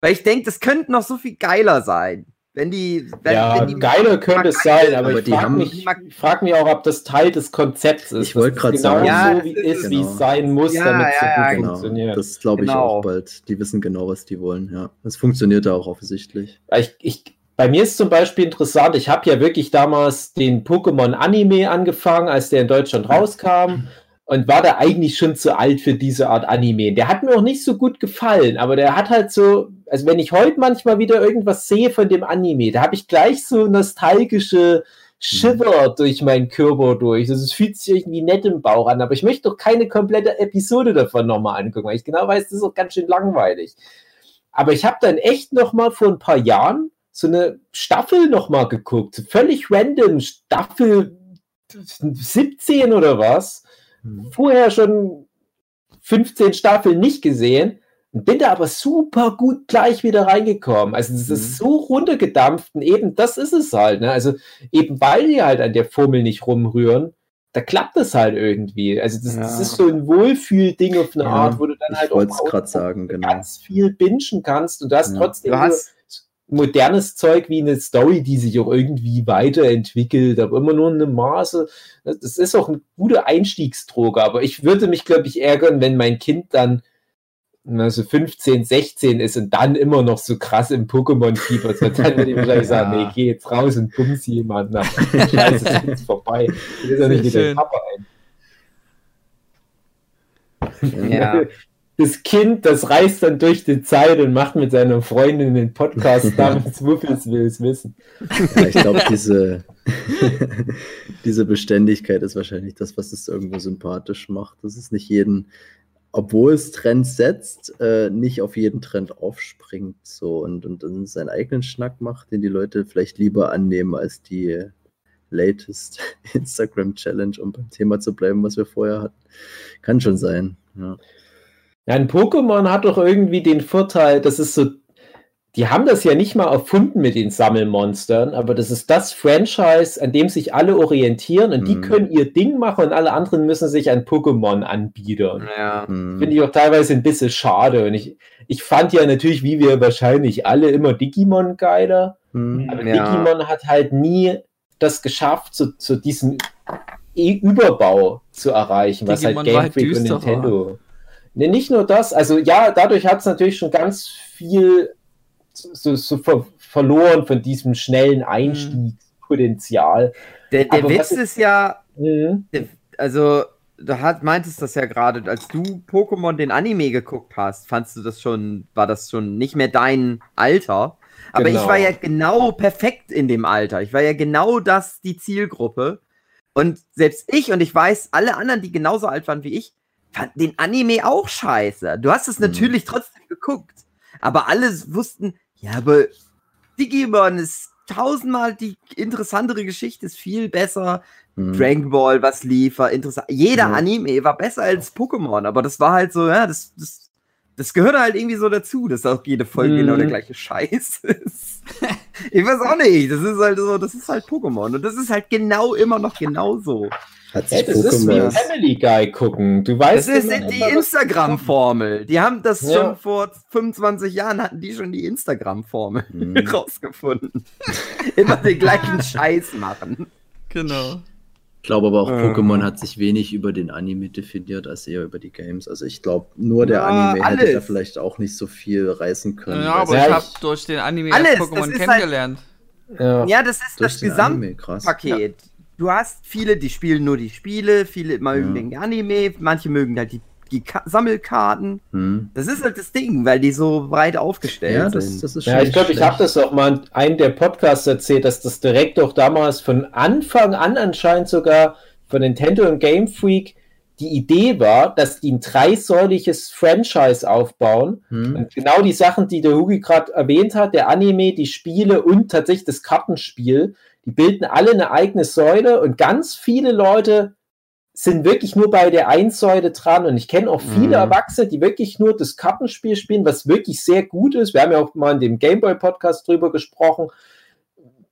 Weil ich denke, das könnte noch so viel geiler sein. Wenn die, wenn, ja, wenn die geiler könnte es sein, aber, aber ich frage mich, ich frag mich auch, ob das Teil des Konzepts ist. Ich wollte es genau sagen. Ja, so wie ist, ist wie genau. es sein muss, Ja, damit es so ja, gut ja, Genau, funktioniert. das glaube ich Genau. auch bald. Die wissen genau, was die wollen, ja. Es funktioniert da auch offensichtlich. Ich, ich, bei mir ist zum Beispiel interessant, ich habe ja wirklich damals den Pokémon-Anime angefangen, als der in Deutschland rauskam und war da eigentlich schon zu alt für diese Art Anime. Der hat mir auch nicht so gut gefallen, aber der hat halt so, also wenn ich heute manchmal wieder irgendwas sehe von dem Anime, da habe ich gleich so nostalgische Shiver durch meinen Körper durch. Das ist, fühlt sich irgendwie nett im Bauch an, aber ich möchte doch keine komplette Episode davon nochmal angucken, weil ich genau weiß, das ist auch ganz schön langweilig. Aber ich habe dann echt noch mal vor ein paar Jahren so eine Staffel noch mal geguckt, völlig random, Staffel 17 oder was. Vorher schon 15 Staffeln nicht gesehen bin da aber super gut gleich wieder reingekommen. Also das ist so runtergedampft und eben das ist es halt. Ne? Also eben weil die halt an der Formel nicht rumrühren, da klappt es halt irgendwie. Also das, das Ja. ist so ein Wohlfühlding auf eine Ja, Art, wo du dann halt auch grad sagen, genau. ganz viel bingen kannst und du hast Ja. trotzdem Du hast, modernes Zeug wie eine Story, die sich auch irgendwie weiterentwickelt, aber immer nur in einem Maße. Das das ist auch ein guter Einstiegsdroge, aber ich würde mich, glaube ich, ärgern, wenn mein Kind dann also 15, 16 ist und dann immer noch so krass im Pokémon-Fieber ist. Dann würde ich wahrscheinlich sagen, nee, geh jetzt raus und bums jemanden. Na, Scheiße, ist jetzt vorbei. Ich will doch nicht mit dem. Papa ein. ja. Das Kind, das reist dann durch die Zeit und macht mit seiner Freundin den Podcast namens Wuffels will es wissen. Ja, ich glaube, diese, diese Beständigkeit ist wahrscheinlich das, was es irgendwo sympathisch macht. Das ist nicht jeden, obwohl es Trends setzt, äh, nicht auf jeden Trend aufspringt so und, und dann seinen eigenen Schnack macht, den die Leute vielleicht lieber annehmen als die latest Instagram Challenge, um beim Thema zu bleiben, was wir vorher hatten. Kann schon sein. Ja. Ja, ein Pokémon hat doch irgendwie den Vorteil, das ist so, die haben das ja nicht mal erfunden mit den Sammelmonstern, aber das ist das Franchise, an dem sich alle orientieren und die Mhm. können ihr Ding machen und alle anderen müssen sich an Pokémon anbiedern. ja. Hm. Finde ich auch teilweise ein bisschen schade. Und ich, ich fand ja natürlich, wie wir wahrscheinlich alle, immer Digimon geiler. Hm. Aber Ja. Digimon hat halt nie das geschafft, zu, zu diesem E- Überbau zu erreichen, was Digimon halt war Game halt Freak und. Nintendo. Ne, nicht nur das, also ja, dadurch hat es natürlich schon ganz viel so, so ver verloren von diesem schnellen Einstiegspotenzial. Der, der Witz ist ja, Mhm. also, du hat, meintest das ja gerade, als du Pokémon den Anime geguckt hast, fandst du das schon, war das schon nicht mehr dein Alter. Aber Genau. ich war ja genau perfekt in dem Alter. Ich war ja genau das, die Zielgruppe. Und selbst ich und ich weiß, alle anderen, die genauso alt waren wie ich, fanden den Anime auch scheiße. Du hast es Mhm. natürlich trotzdem geguckt. Aber alle wussten, ja, aber Digimon ist tausendmal die interessantere Geschichte, ist viel besser. Hm. Dragon Ball, was lief, war interessant. Jeder Ja. Anime war besser als Pokémon, aber das war halt so, ja, das, das, das gehört halt irgendwie so dazu, dass auch jede Folge Mhm. genau der gleiche Scheiß ist. ich weiß auch nicht, das ist halt so, das ist halt Pokémon und das ist halt genau immer noch genauso. Hat Ja, sich das ist wie Pokémon. Family Guy gucken. Du weißt Das ist immer, die Instagram-Formel. Die haben das Ja. schon vor 25 Jahren, hatten die schon die Instagram-Formel Hm. rausgefunden. immer den gleichen Scheiß machen. Genau. glaube aber auch, Ähm. Pokémon hat sich wenig über den Anime definiert, als eher über die Games. Also ich glaube, nur der Ja, Anime hätte da alles. vielleicht auch nicht so viel reißen können. Ja, aber Ja, ich habe ich- durch den Anime Alles, Pokémon halt- kennengelernt. Ja. Ja, das ist durch das. Gesamtpaket. Du hast viele, die spielen nur die Spiele, viele mögen Ja. den Anime, manche mögen halt die, die Ka Sammelkarten. Hm. Das ist halt das Ding, weil die so breit aufgestellt Ja, das, sind. das ist Ja, ich glaube, ich habe das auch mal in einem der Podcasts erzählt, dass das direkt auch damals von Anfang an anscheinend sogar von Nintendo und Game Freak die Idee war, dass die ein dreisäuliges Franchise aufbauen. Hm. Und genau die Sachen, die der Hugi gerade erwähnt hat, der Anime, die Spiele und tatsächlich das Kartenspiel, bilden alle eine eigene Säule und ganz viele Leute sind wirklich nur bei der einen Säule dran und ich kenne auch viele Mhm. Erwachsene, die wirklich nur das Kartenspiel spielen, was wirklich sehr gut ist. Wir haben ja auch mal in dem Gameboy-Podcast drüber gesprochen,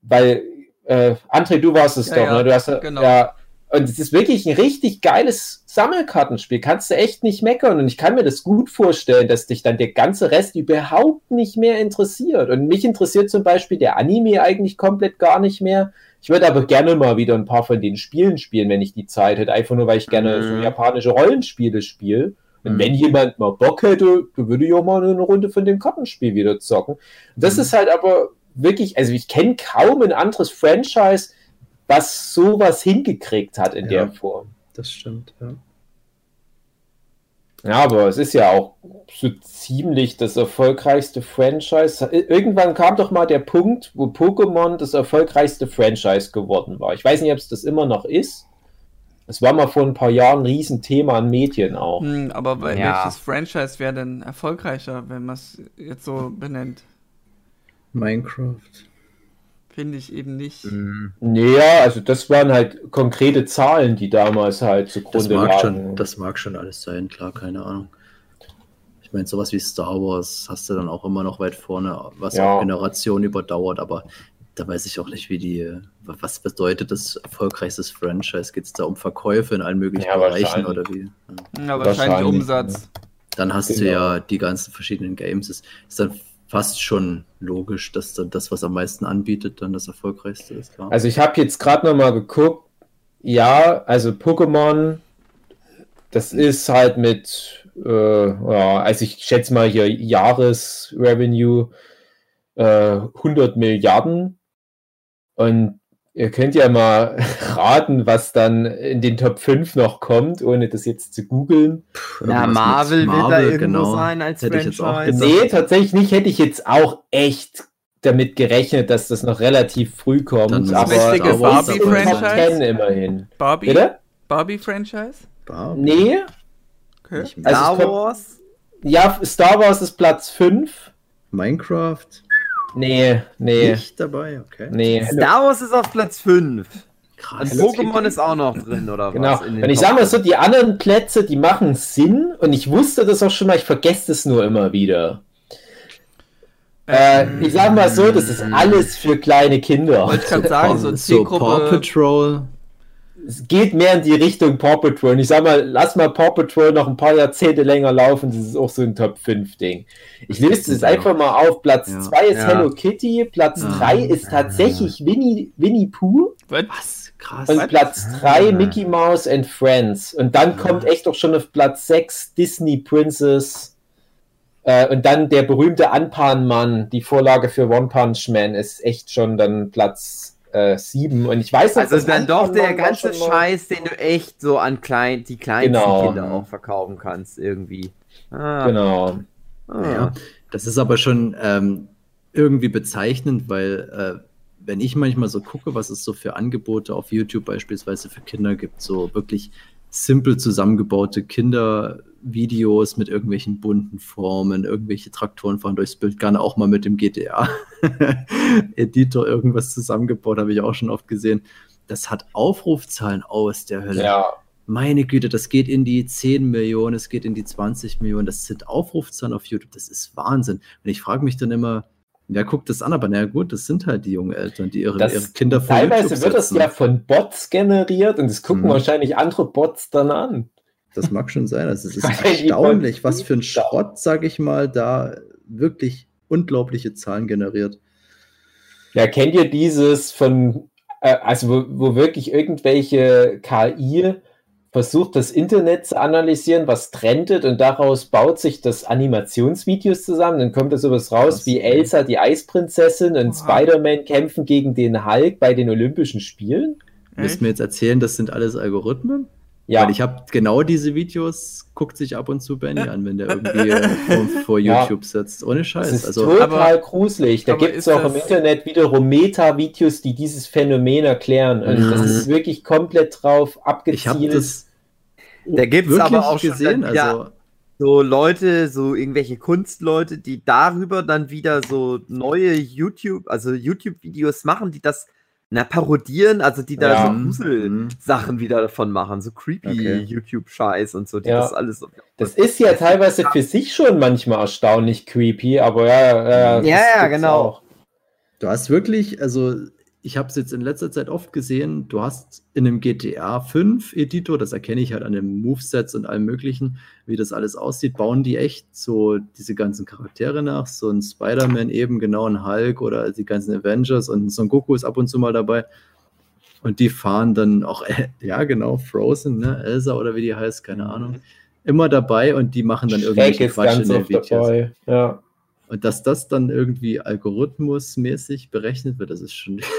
weil äh, André, du warst es Ja, doch, ja, ne? Du hast, genau. ja, und es ist wirklich ein richtig geiles Sammelkartenspiel. Kannst du echt nicht meckern. Und ich kann mir das gut vorstellen, dass dich dann der ganze Rest überhaupt nicht mehr interessiert. Und mich interessiert zum Beispiel der Anime eigentlich komplett gar nicht mehr. Ich würde aber gerne mal wieder ein paar von den Spielen spielen, wenn ich die Zeit hätte. Einfach nur, weil ich gerne so Mhm. japanische Rollenspiele spiele. Und Mhm. wenn jemand mal Bock hätte, dann würde ich auch mal eine Runde von dem Kartenspiel wieder zocken. Das Mhm. ist halt aber wirklich, also ich kenne kaum ein anderes Franchise, was sowas hingekriegt hat in Ja. der Form. Das stimmt, ja. Ja, aber es ist ja auch so ziemlich das erfolgreichste Franchise. Irgendwann kam doch mal der Punkt, wo Pokémon das erfolgreichste Franchise geworden war. Ich weiß nicht, ob es das immer noch ist. Es war mal vor ein paar Jahren ein Riesenthema an Medien auch. Hm, aber Ja. welches Franchise wäre denn erfolgreicher, wenn man es jetzt so benennt? Minecraft. Finde ich eben nicht. Hm. Naja, also das waren halt konkrete Zahlen, die damals halt Das zugrunde mag, lagen. schon, das mag schon alles sein, klar, keine Ahnung. Ich meine, sowas wie Star Wars hast du dann auch immer noch weit vorne, was Ja. auch Generationen überdauert, aber da weiß ich auch nicht, wie die, was bedeutet das erfolgreichstes Franchise? Geht es da um Verkäufe in allen möglichen Ja, Bereichen oder wie? Ja. Ja, wahrscheinlich Wahrscheinlich, Umsatz. Dann hast du Genau. ja die ganzen verschiedenen Games. Ist, ist dann fast schon logisch, dass dann das, was am meisten anbietet, dann das erfolgreichste ist, klar. Also ich habe jetzt gerade noch mal geguckt. Ja, also Pokémon, das ist halt mit, äh, ja, also ich schätze mal hier Jahresrevenue äh, 100 Milliarden. Und ihr könnt ja mal raten, was dann in den Top 5 noch kommt, ohne das jetzt zu googeln. Na, Marvel will da irgendwo genau. sein als Hätte ich jetzt auch Franchise. Nee, tatsächlich nicht. Hätte ich jetzt auch echt damit gerechnet, dass das noch relativ früh kommt. Dann Das aber in Top Barbie-Franchise? 10 immerhin. Barbie? Bitte? Barbie-Franchise? Barbie. Nee, Okay. Also Star Wars? Ja, Star Wars ist Platz 5. Minecraft Nee, nee, nicht dabei, okay. nee. Star Wars ist auf Platz 5. Und Krass. Pokémon ist auch noch drin, oder Genau. was? den Und ich Top sag mal so, die anderen Plätze, die machen Sinn und ich wusste das auch schon mal, ich vergesse es nur immer wieder. Äh, ich sag mal so, das ist alles für kleine Kinder. Wollte ich gerade sagen, so so Paw Zielgruppe. Patrol. Es geht mehr in die Richtung Paw Patrol. Und ich sag mal, lass mal Paw Patrol noch ein paar Jahrzehnte länger laufen, das ist auch so ein Top 5 Ding. Ich liste es Ja. einfach mal auf. Platz Ja. 2 ist Ja. Hello Kitty, Platz Ah. 3 ist tatsächlich Winnie, Winnie Pooh. Was? Krass. Und Platz 3 Ah. Mickey Mouse and Friends. Und dann kommt echt auch schon auf Platz 6 Disney Princess. Äh, und dann der berühmte Anpan-Mann, die Vorlage für One Punch Man, ist echt schon dann Platz 7. Und ich weiß Also dass dann doch der ganze Scheiß, den du echt so an klein, die kleinsten Genau. Kinder auch verkaufen kannst, irgendwie. Ah, Genau. ah. Ja, das ist aber schon ähm, irgendwie bezeichnend, weil äh, wenn ich manchmal so gucke, was es so für Angebote auf YouTube beispielsweise für Kinder gibt, so wirklich simpel zusammengebaute Kindervideos mit irgendwelchen bunten Formen, irgendwelche Traktoren fahren durchs Bild, gerne auch mal mit dem GTA-Editor irgendwas zusammengebaut, habe ich auch schon oft gesehen. Das hat Aufrufzahlen aus der Hölle. Ja. Meine Güte, das geht in die 10 Millionen, es geht in die 20 Millionen, das sind Aufrufzahlen auf YouTube, das ist Wahnsinn. Und ich frage mich dann immer, wer guckt das an? Aber naja gut, das sind halt die jungen Eltern, die ihre, Das- ihre Kinder vor Teilweise YouTube wird das ja von Bots generiert und das gucken Mhm. wahrscheinlich andere Bots dann an. Das mag schon sein. Also es ist erstaunlich, was für ein Schrott, sage ich mal, da wirklich unglaubliche Zahlen generiert. Ja, kennt ihr dieses von äh, also wo, wo wirklich irgendwelche KI versucht, das Internet zu analysieren, was trendet und daraus baut sich das Animationsvideos zusammen. Dann kommt da sowas raus Krass. wie Elsa, die Eisprinzessin und Spider-Man kämpfen gegen den Hulk bei den Olympischen Spielen. Du mir jetzt erzählen, das sind alles Algorithmen? Ja, Weil ich habe genau diese Videos, guckt sich ab und zu Benny an, wenn der irgendwie äh, vor, vor Ja. YouTube sitzt. Ohne das Scheiß. ist Also, total Aber- gruselig. Da gibt es auch im das- Internet wiederum Meta-Videos, die dieses Phänomen erklären. Und Mhm. das ist wirklich komplett drauf abgezielt. ich habe das Da gibt's wirklich aber auch schon gesehen. dann wieder- Also, so Leute, so irgendwelche Kunstleute, die darüber dann wieder so neue YouTube, also YouTube-Videos machen, die das na, parodieren, also die da Ja. so Mhm. Grusel-Sachen wieder davon machen, so creepy Okay. YouTube-Scheiß und so, die Ja. das alles so. Das ist ja teilweise für sich schon manchmal erstaunlich creepy, aber ja, ja, Ja, ja, genau. auch. Du hast wirklich, also ich habe es jetzt in letzter Zeit oft gesehen, du hast in einem GTA 5 Editor, das erkenne ich halt an den Movesets und allem möglichen, wie das alles aussieht, bauen die echt so diese ganzen Charaktere nach, so ein Spider-Man eben, genau ein Hulk oder die ganzen Avengers und Son Goku ist ab und zu mal dabei. Und die fahren dann auch, ja genau, Frozen, ne, Elsa oder wie die heißt, keine Ahnung, immer dabei und die machen dann ist Quatsch in den Videos. dabei. Ja. Und dass das dann irgendwie algorithmusmäßig berechnet wird, das ist schon.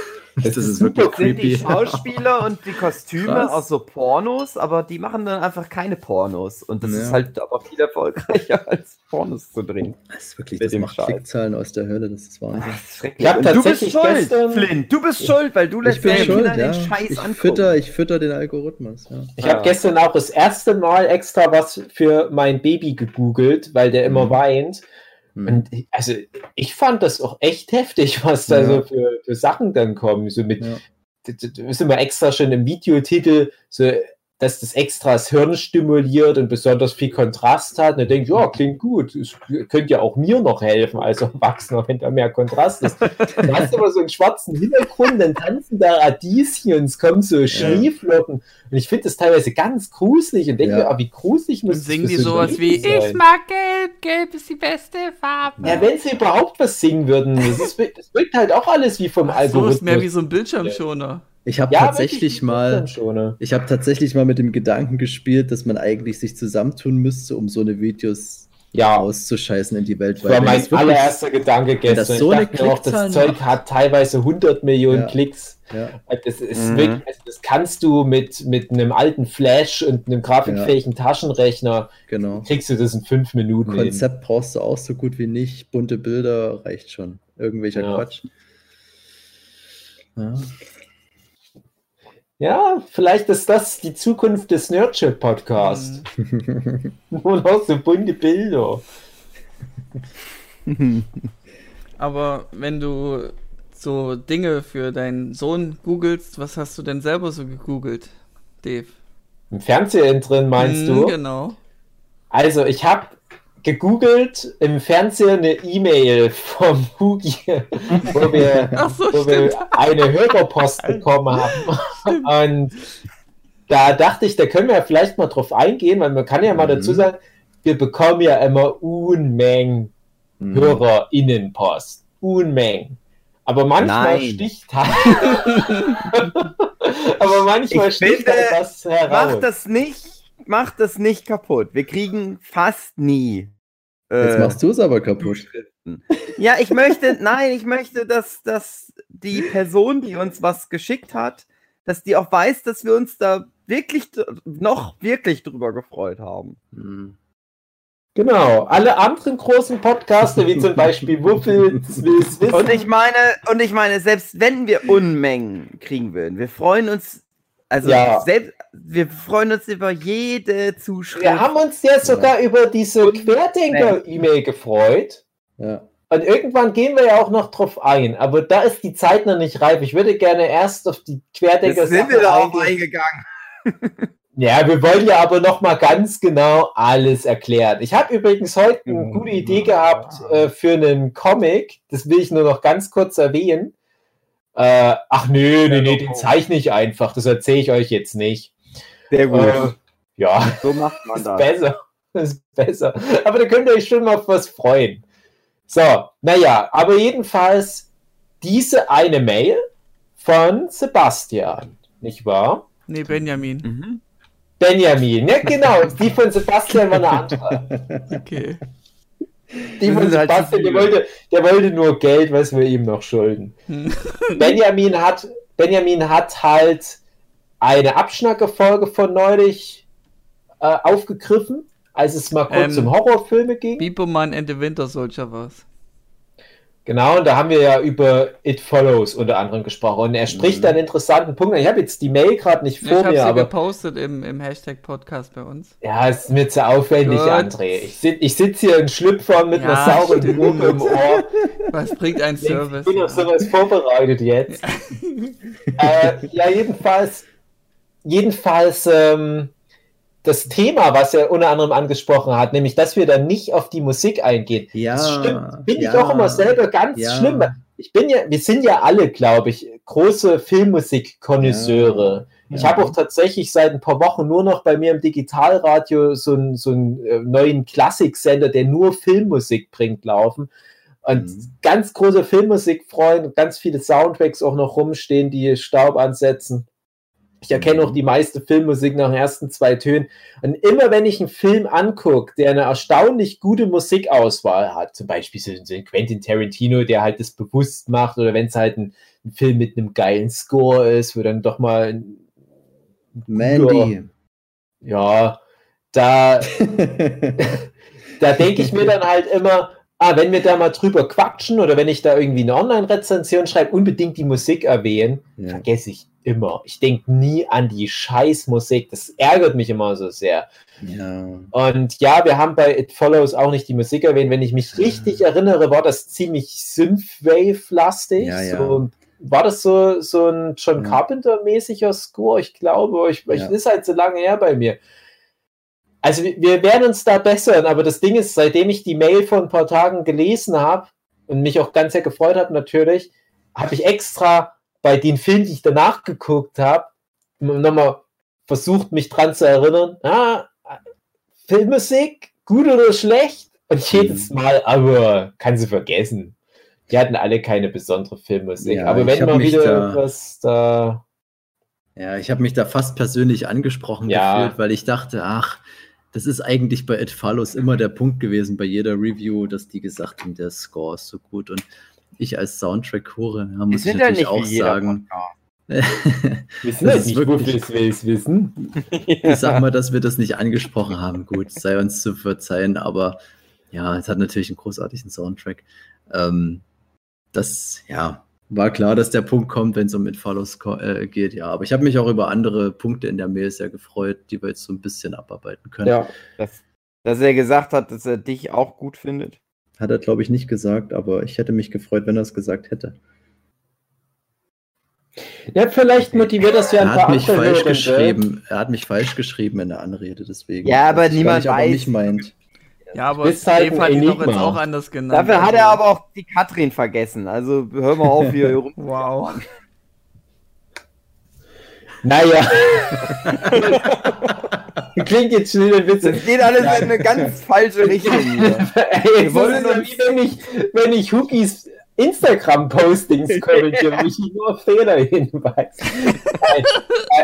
Das ist super wirklich Sind die creepy. Schauspieler und die Kostüme Krass. aus so Pornos, aber die machen dann einfach keine Pornos. Und das Ja. ist halt aber viel erfolgreicher als Pornos zu drehen. Das ist wirklich, Mit das macht Scheiß. Klickzahlen aus der Hölle, das ist Wahnsinn. Das ist schrecklich. Ich hab Und du bist tatsächlich schuld, gestern- Flint. Du bist schuld, weil du lässt deine schuld, Kinder ja. den Scheiß Ich angucken. fütter, ich fütter den Algorithmus, ja. Ich Ja. habe gestern auch das erste Mal extra was für mein Baby gegoogelt, weil der immer Mhm. weint. Und ich- also ich fand das auch echt heftig, was da Ja. so für, für Sachen dann kommen. So mit, Ja. du ist immer extra schon im Videotitel, so, dass das extra das Hirn stimuliert und besonders viel Kontrast hat. Und dann denkt, ja, klingt gut. Es könnte ja auch mir noch helfen als Erwachsener, wenn da mehr Kontrast ist. Dann hast du aber so einen schwarzen Hintergrund, dann tanzen da Radieschen und es kommen so Schneeflocken. Und ich finde das teilweise ganz gruselig und denke Ja. mir, ah, wie gruselig Und muss das singen die so sowas wie, sein? ich mag gelb, gelb ist die beste Farbe. Ja, wenn sie überhaupt was singen würden, das, ist, das wirkt halt auch alles wie vom Ach so, Algorithmus. ist mehr wie so ein Bildschirmschoner. Ich habe Ja, tatsächlich mal, Schon, ich habe tatsächlich mal mit dem Gedanken gespielt, dass man eigentlich sich zusammentun müsste, um so eine Videos ja, auszuscheißen in die Welt. das war mein das wirklich- allererster Gedanke wenn das gestern. so ich eine dachte mir auch, das Zeug macht- hat teilweise 100 Millionen Ja. Klicks. Ja, Das ist Mhm. wirklich, also das kannst du mit, mit einem alten Flash und einem grafikfähigen Taschenrechner, genau. kriegst du das in fünf Minuten hin. Konzept brauchst du auch so gut wie nicht. Bunte Bilder reicht schon. Irgendwelcher Ja. Quatsch. Ja. Ja, vielleicht ist das die Zukunft des Nerdship-Podcasts. Mhm. Nur noch so bunte Bilder. Aber wenn du so Dinge für deinen Sohn googelst, was hast du denn selber so gegoogelt, Dave? Im Fernsehen drin, meinst Hm, du? Genau. Also, ich habe gegoogelt im Fernsehen eine E-Mail vom Hugi, wo wir, so, wo wir stimmt. eine Hörerpost bekommen haben. Und da dachte ich, da können wir ja vielleicht mal drauf eingehen, weil man kann ja mal Mhm. dazu sagen, wir bekommen ja immer Unmengen Mhm. HörerInnenpost. Unmengen. Aber manchmal Nein. sticht halt. Aber manchmal Ich sticht finde, halt was heraus. Mach das nicht, mach das nicht kaputt. Wir kriegen fast nie. Jetzt äh, machst du es aber kaputt. Ja, ich möchte, nein, ich möchte, dass, dass die Person, die uns was geschickt hat, dass die auch weiß, dass wir uns da wirklich noch wirklich drüber gefreut haben. Mhm. Genau, alle anderen großen Podcaster, wie zum Beispiel Wuffels, Will's Wissen. Und ich meine, und ich meine, selbst wenn wir Unmengen kriegen würden, wir freuen uns, also Ja. selbst, wir freuen uns über jede Zuschrift. wir haben uns ja sogar über diese Querdenker-E-Mail gefreut. Ja. Und irgendwann gehen wir ja auch noch drauf ein. Aber da ist die Zeit noch nicht reif. Ich würde gerne erst auf die querdenker das sind wir da auch eingegangen. Ja, wir wollen ja aber noch mal ganz genau alles erklären. Ich habe übrigens heute eine Mhm. gute Idee gehabt äh, für einen Comic. Das will ich nur noch ganz kurz erwähnen. Äh, ach nö, nee, nee, den zeichne ich einfach. Das erzähle ich euch jetzt nicht. Sehr gut. Äh, ja, so macht man ist das. besser. Das ist besser. Aber da könnt ihr euch schon mal auf was freuen. So, naja, aber jedenfalls diese eine Mail von Sebastian, nicht wahr? Nee, Benjamin. Mhm. Benjamin, ja genau, die von Sebastian war eine andere. Okay. Die von halt Sebastian, der wollte, der wollte nur Geld, was wir ihm noch schulden. Hm. Benjamin hat, Benjamin hat halt eine Abschnackerfolge von neulich äh, aufgegriffen, als es mal kurz Ähm, um Horrorfilme ging. Biberman and the Winter Soldier war's. Genau, und da haben wir ja über It Follows unter anderem gesprochen. Und er spricht Mhm. einen interessanten Punkt. an. Ich habe jetzt die Mail gerade nicht Ich vor habe mir, sie aber gepostet im, im Hashtag Podcast bei uns. ja, es ist mir zu aufwendig, Gut. André. Ich, sit, ich sitze hier in Schlüpfern mit Ja, einer sauren. Gurke im Ohr. Was bringt ein Ich Service? bin auf sowas vorbereitet jetzt. äh, ja, jedenfalls, jedenfalls ähm, das Thema, was er unter anderem angesprochen hat, nämlich, dass wir dann nicht auf die Musik eingehen. Ja. Das stimmt. Bin ja, ich auch immer selber ganz ja. schlimm. Ich bin ja, wir sind ja alle, glaube ich, große Filmmusik-Konnoisseure. Ich Ja. habe auch tatsächlich seit ein paar Wochen nur noch bei mir im Digitalradio so einen so einen, äh, neuen Klassiksender, der nur Filmmusik bringt, laufen. Und Mhm. ganz großer Filmmusikfreund, ganz viele Soundtracks auch noch rumstehen, die Staub ansetzen. Ich erkenne auch die meiste Filmmusik nach den ersten zwei Tönen. Und immer wenn ich einen Film angucke, der eine erstaunlich gute Musikauswahl hat, zum Beispiel so, ein Quentin Tarantino, der halt das bewusst macht, oder wenn es halt ein, ein Film mit einem geilen Score ist, wo dann doch mal ein Mandy. ja, da, da denke ich mir dann halt immer, ah, wenn wir da mal drüber quatschen oder wenn ich da irgendwie eine Online-Rezension schreibe, unbedingt die Musik erwähnen, Ja. vergesse ich immer. Ich denke nie an die Scheißmusik. Das ärgert mich immer so sehr. ja. Und ja, wir haben bei It Follows auch nicht die Musik erwähnt. Wenn ich mich richtig erinnere, war das ziemlich Synthwave-lastig. Ja, ja. So, war das so, so ein John Ja. Carpenter-mäßiger Score? Ich glaube, ich, ich Ja. ist halt so lange her bei mir. Also wir, wir werden uns da bessern, aber das Ding ist, seitdem ich die Mail vor ein paar Tagen gelesen habe und mich auch ganz sehr gefreut habe natürlich, habe ich extra bei den Filmen, die ich danach geguckt habe, nochmal versucht, mich dran zu erinnern, ah, Filmmusik, gut oder schlecht? Und jedes Mal, aber kann sie vergessen. Die hatten alle keine besondere Filmmusik. Ja, aber wenn mal mich wieder da- was da. Ja, ich habe mich da fast persönlich angesprochen Ja. gefühlt, weil ich dachte, ach, das ist eigentlich bei It Follows immer der Punkt gewesen bei jeder Review, dass die gesagt haben, der Score ist so gut und ich als Soundtrack-Hure ja, Wir muss ich sind ja natürlich nicht auch sagen. Podcast. Wissen Das ist nicht, wirklich- wofür es wissen. ich sag mal, dass wir das nicht angesprochen haben. Gut, sei uns zu verzeihen, aber ja, es hat natürlich einen großartigen Soundtrack. Ähm, das, ja, war klar, dass der Punkt kommt, wenn es um ko- äh, geht, ja. Aber ich habe mich auch über andere Punkte in der Mail sehr gefreut, die wir jetzt so ein bisschen abarbeiten können. Ja. Dass, dass er gesagt hat, dass er dich auch gut findet. Hat er, glaube ich, nicht gesagt, aber ich hätte mich gefreut, wenn er es gesagt hätte. ja, vielleicht motiviert das ja ein Er paar hat mich andere falsch Hörende. geschrieben. Er hat mich falsch geschrieben in der Anrede, deswegen. Ja, aber weiß ich, niemand was ich aber weiß, nicht meint. Ja, aber halt Steve ein hat ihn doch jetzt auch anders genannt. Dafür hat also- er aber auch die Katrin vergessen. Also hör mal auf hier rum. Wow. Naja. Klingt jetzt schnell ein Witz. Das geht alles in eine ganz falsche Richtung hier. Jetzt wollen ist es uns- wie wenn ich, wenn ich Hookies Instagram-Postings kommentiere, wo ich nur auf Fehler hinweise. Nein.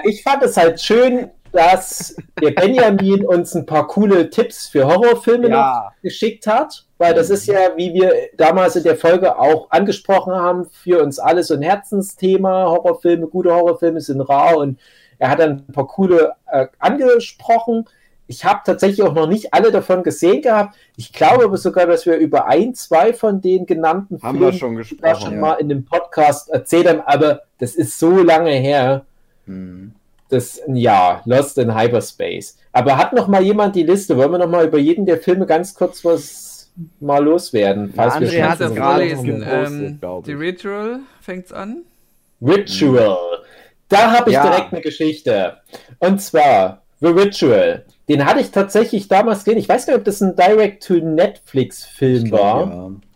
Äh, Ich fand es halt schön, dass der Benjamin uns ein paar coole Tipps für Horrorfilme noch Ja, geschickt hat, weil das ist ja, wie wir damals in der Folge auch angesprochen haben, für uns alle so ein Herzensthema. Horrorfilme, gute Horrorfilme sind rar und er hat dann ein paar coole äh, angesprochen. Ich habe tatsächlich auch noch nicht alle davon gesehen gehabt. Ich glaube aber sogar, dass wir über ein, zwei von den genannten haben wir Filmen schon da gesprochen. schon ja. mal in dem Podcast erzählt haben, aber das ist so lange her. Hm. Das ja, Lost in Hyperspace. Aber hat noch mal jemand die Liste? Wollen wir noch mal über jeden der Filme ganz kurz was mal loswerden? Falls wir André schon hat vorlesen. gepostet, Ähm, die. Ritual fängt's an. Ritual. Da habe ich Ja. direkt eine Geschichte. Und zwar The Ritual. Den hatte ich tatsächlich damals gesehen. Ich weiß nicht, ob das ein Direct-to-Netflix-Film war.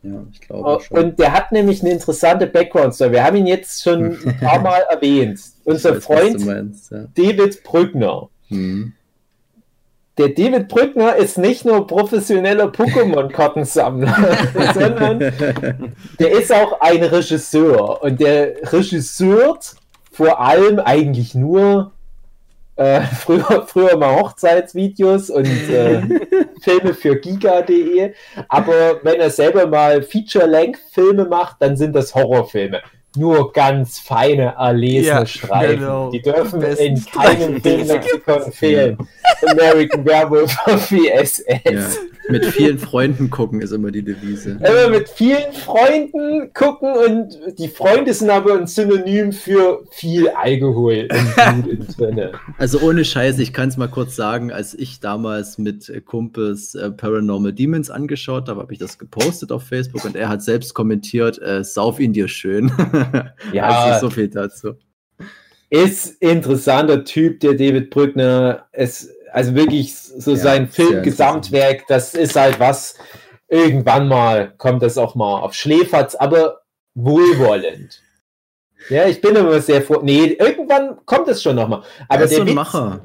ja. ja, ich glaube Oh, schon. Und der hat nämlich eine interessante Background-Story. Wir haben ihn jetzt schon ein paar Mal erwähnt. Unser weiß, Freund meinst, ja. David Brückner. Hm. Der David Brückner ist nicht nur professioneller Pokémon-Kartensammler, sondern der ist auch ein Regisseur. Und der regisseurt vor allem eigentlich nur äh, früher, früher mal Hochzeitsvideos und äh, Filme für giga.de. Aber wenn er selber mal Feature-Length-Filme macht, dann sind das Horrorfilme. Nur ganz feine, erlesene Ja, Streifen. genau. Die dürfen in keinem Filmlexikon fehlen. American Werewolf VSS. Ja. Mit vielen Freunden gucken ist immer die Devise. Immer mit vielen Freunden gucken und die Freunde sind aber ein Synonym für viel Alkohol und Blut drinne. Also ohne Scheiß, ich kann es mal kurz sagen, als ich damals mit Kumpels äh, Paranormal Demons angeschaut habe, habe ich das gepostet auf Facebook und er hat selbst kommentiert, äh, sauf ihn dir schön. Ja. also so viel dazu. Ist interessanter Typ, der David Brückner. Es, also wirklich so Ja, sein Film-Gesamtwerk, das ist halt was, irgendwann mal kommt das auch mal auf Schläferz, aber wohlwollend. Ja, ich bin immer sehr froh. Nee, irgendwann kommt es schon nochmal. Aber er ist so ein Witz- Macher.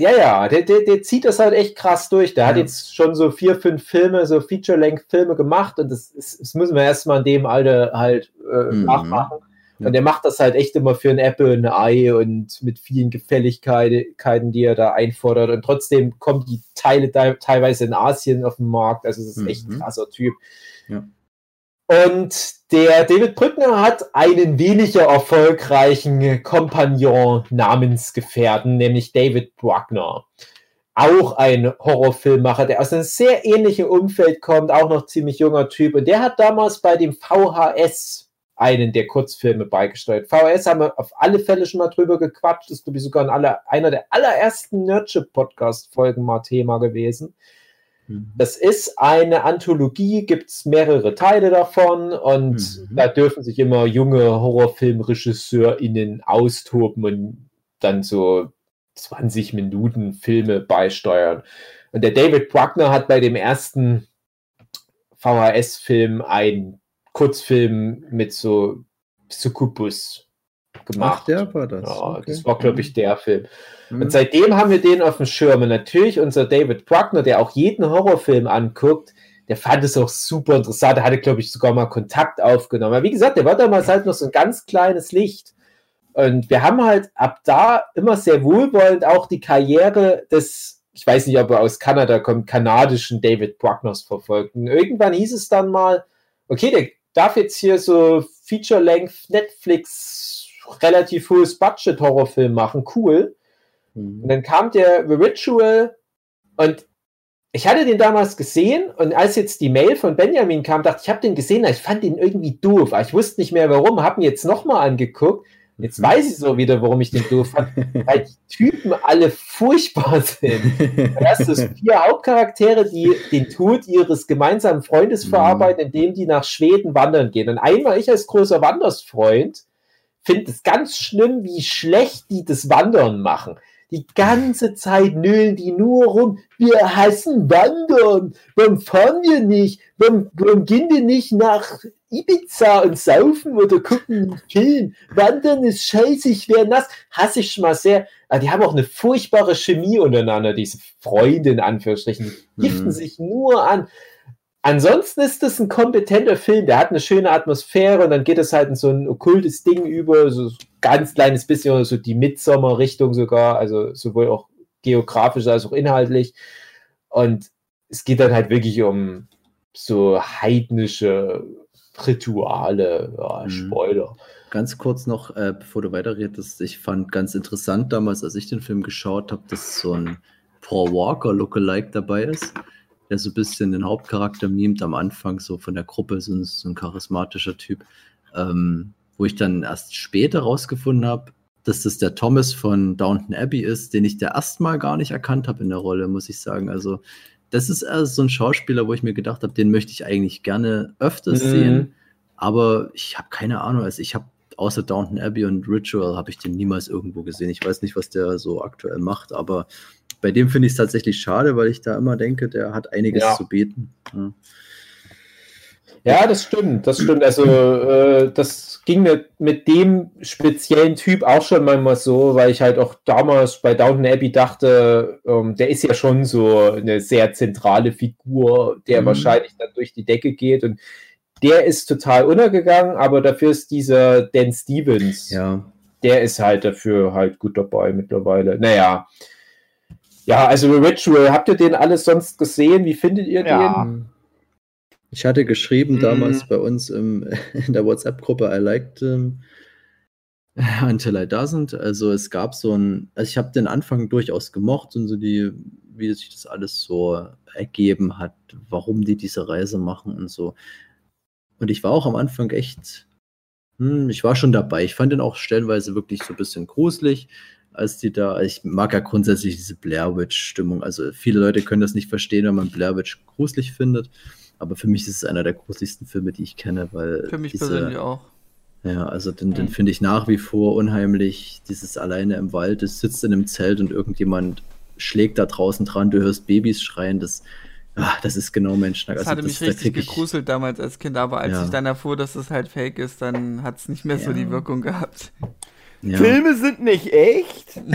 Ja, ja, der, der, der zieht das halt echt krass durch. Der hat Ja. jetzt schon so vier, fünf Filme, so Feature-Length-Filme gemacht und das, ist, das müssen wir erstmal in dem Alter halt äh, Mhm. nachmachen. Und der macht das halt echt immer für ein Apple, ein Ei und mit vielen Gefälligkeiten, die er da einfordert. Und trotzdem kommen die Teile te teilweise in Asien auf den Markt. Also, das ist echt ein Mhm. krasser Typ. Ja. Und der David Brückner hat einen weniger erfolgreichen Kompagnon Namensgefährten, nämlich David Bruckner. Auch ein Horrorfilmmacher, der aus einem sehr ähnlichen Umfeld kommt, auch noch ziemlich junger Typ. Und der hat damals bei dem VHS einen der Kurzfilme beigesteuert. VHS haben wir auf alle Fälle schon mal drüber gequatscht. Das ist, glaube ich, sogar in aller, einer der allerersten Nerdship-Podcast-Folgen mal Thema gewesen. Mhm. Das ist eine Anthologie, gibt es mehrere Teile davon und Mhm. da dürfen sich immer junge HorrorfilmregisseurInnen austoben und dann so 20 Minuten Filme beisteuern. Und der David Bruckner hat bei dem ersten VHS-Film einen Kurzfilm mit so Succubus gemacht. Ach, der war das. Ja, Okay. das war, glaube ich, der Film. Mhm. Und seitdem haben wir den auf dem Schirm. Und natürlich unser David Bruckner, der auch jeden Horrorfilm anguckt, der fand es auch super interessant. Der hatte, glaube ich, sogar mal Kontakt aufgenommen. Aber wie gesagt, der war damals halt noch so ein ganz kleines Licht. Und wir haben halt ab da immer sehr wohlwollend auch die Karriere des, ich weiß nicht, ob er aus Kanada kommt, kanadischen David Bruckners verfolgt. Und irgendwann hieß es dann mal, okay, der darf jetzt hier so Feature-Length Netflix relativ hohes Budget Horrorfilm machen, cool. Mhm. Und dann kam der The Ritual und ich hatte den damals gesehen und als jetzt die Mail von Benjamin kam, dachte ich, ich habe den gesehen, ich fand den irgendwie doof. Ich wusste nicht mehr warum, habe ihn jetzt nochmal angeguckt. Und Jetzt weiß ich so wieder, warum ich den doof fand, weil die Typen alle furchtbar sind. Hast so vier Hauptcharaktere, die den Tod ihres gemeinsamen Freundes Mhm. verarbeiten, indem die nach Schweden wandern gehen. Und einmal ich als großer Wandersfreund finde es ganz schlimm, wie schlecht die das Wandern machen. Die ganze Zeit nölen die nur rum. Wir hassen Wandern. Warum fahren wir nicht? Warum, warum gehen wir nicht nach Ibiza und saufen oder gucken einen Film? Wandern ist scheiße, ich wäre nass. Hasse ich schon mal sehr. Aber die haben auch eine furchtbare Chemie untereinander, diese Freunde in Anführungsstrichen. Die giften Mhm. sich nur an. Ansonsten ist das ein kompetenter Film, der hat eine schöne Atmosphäre und dann geht es halt in so ein okkultes Ding über, so ganz kleines bisschen so die Midsommer-Richtung sogar, also sowohl auch geografisch als auch inhaltlich. Und es geht dann halt wirklich um so heidnische Rituale, ja, Mhm. Spoiler. Ganz kurz noch, äh, bevor du weiterredest, ich fand ganz interessant damals, als ich den Film geschaut habe, dass so ein Paul Walker Lookalike dabei ist, der so ein bisschen den Hauptcharakter mimt am Anfang, so von der Gruppe, so ein, so ein charismatischer Typ, ähm, wo ich dann erst später rausgefunden habe, dass das der Thomas von Downton Abbey ist, den ich der erstmal gar nicht erkannt habe in der Rolle, muss ich sagen. Also das ist erst so ein Schauspieler, wo ich mir gedacht habe, den möchte ich eigentlich gerne öfters Mhm. sehen. Aber ich habe keine Ahnung. Also ich habe außer Downton Abbey und Ritual habe ich den niemals irgendwo gesehen. Ich weiß nicht, was der so aktuell macht, aber bei dem finde ich es tatsächlich schade, weil ich da immer denke, der hat einiges Ja. zu bieten. Ja. Ja, das stimmt, das stimmt. Also, äh, das das ging mir mit dem speziellen Typ auch schon manchmal so, weil ich halt auch damals bei Downton Abbey dachte, ähm, der ist ja schon so eine sehr zentrale Figur, der Mhm. wahrscheinlich dann durch die Decke geht und der ist total untergegangen, aber dafür ist dieser Dan Stevens, Ja, der ist halt dafür halt gut dabei mittlerweile. Naja. Ja, also Ritual, habt ihr den alles sonst gesehen? Wie findet ihr Ja. den? Ich hatte geschrieben Mhm. damals bei uns im, in der WhatsApp-Gruppe, I liked him until I doesn't. Also es gab so ein, also ich habe den Anfang durchaus gemocht und so die, wie sich das alles so ergeben hat, warum die diese Reise machen und so. Und ich war auch am Anfang echt, hm, ich war schon dabei. Ich fand den auch stellenweise wirklich so ein bisschen gruselig, als die da, ich mag ja grundsätzlich diese Blair Witch-Stimmung. Also viele Leute können das nicht verstehen, wenn man Blair Witch gruselig findet. Aber für mich ist es einer der gruseligsten Filme, die ich kenne, weil Für mich diese, persönlich auch. ja, also den, den finde ich nach wie vor unheimlich. Dieses alleine im Wald, es sitzt in einem Zelt und irgendjemand schlägt da draußen dran, du hörst Babys schreien, das, ah, das ist genau mein Schnack. Das Also hatte mich da richtig ich- gegruselt damals als Kind, aber als Ja. ich dann erfuhr, dass es halt fake ist, dann hat es nicht mehr so Ja. die Wirkung gehabt. Ja. Filme sind nicht echt?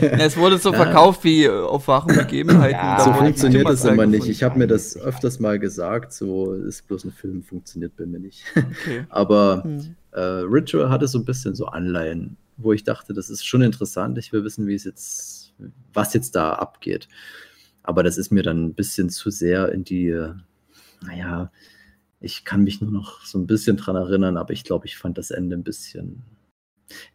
Es wurde so Ja. verkauft wie auf wahren Begebenheiten. Ja, so funktioniert das immer nicht. Ich habe mir das öfters mal gesagt, so ist bloß ein Film, funktioniert bei mir nicht. Okay. Aber Hm. äh, Ritual hatte so ein bisschen so Anleihen, wo ich dachte, das ist schon interessant. Ich will wissen, wie es jetzt, was jetzt da abgeht. Aber das ist mir dann ein bisschen zu sehr in die, naja, ich kann mich nur noch so ein bisschen dran erinnern, aber ich glaube, ich fand das Ende ein bisschen.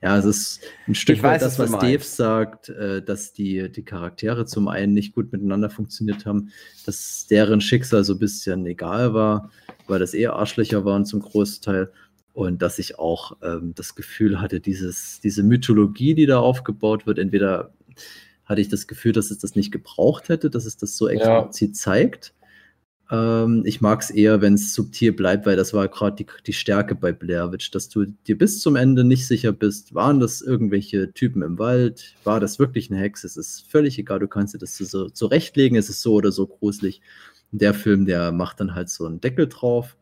Ja, es ist ein Stück Ich weit weiß, das, was Dave meinst. sagt, äh, dass die, die Charaktere zum einen nicht gut miteinander funktioniert haben, dass deren Schicksal so ein bisschen egal war, weil das eher Arschlöcher waren zum Großteil. Und dass ich auch ähm, das Gefühl hatte, dieses, diese Mythologie, die da aufgebaut wird, entweder hatte ich das Gefühl, dass es das nicht gebraucht hätte, dass es das so Ja. explizit zeigt. Ähm, ich mag es eher, wenn es subtil bleibt, weil das war gerade die, die Stärke bei Blair Witch, dass du dir bis zum Ende nicht sicher bist, waren das irgendwelche Typen im Wald, war das wirklich eine Hexe, es ist völlig egal, du kannst dir das so zurechtlegen, es ist so oder so gruselig. Der Film, der macht dann halt so einen Deckel drauf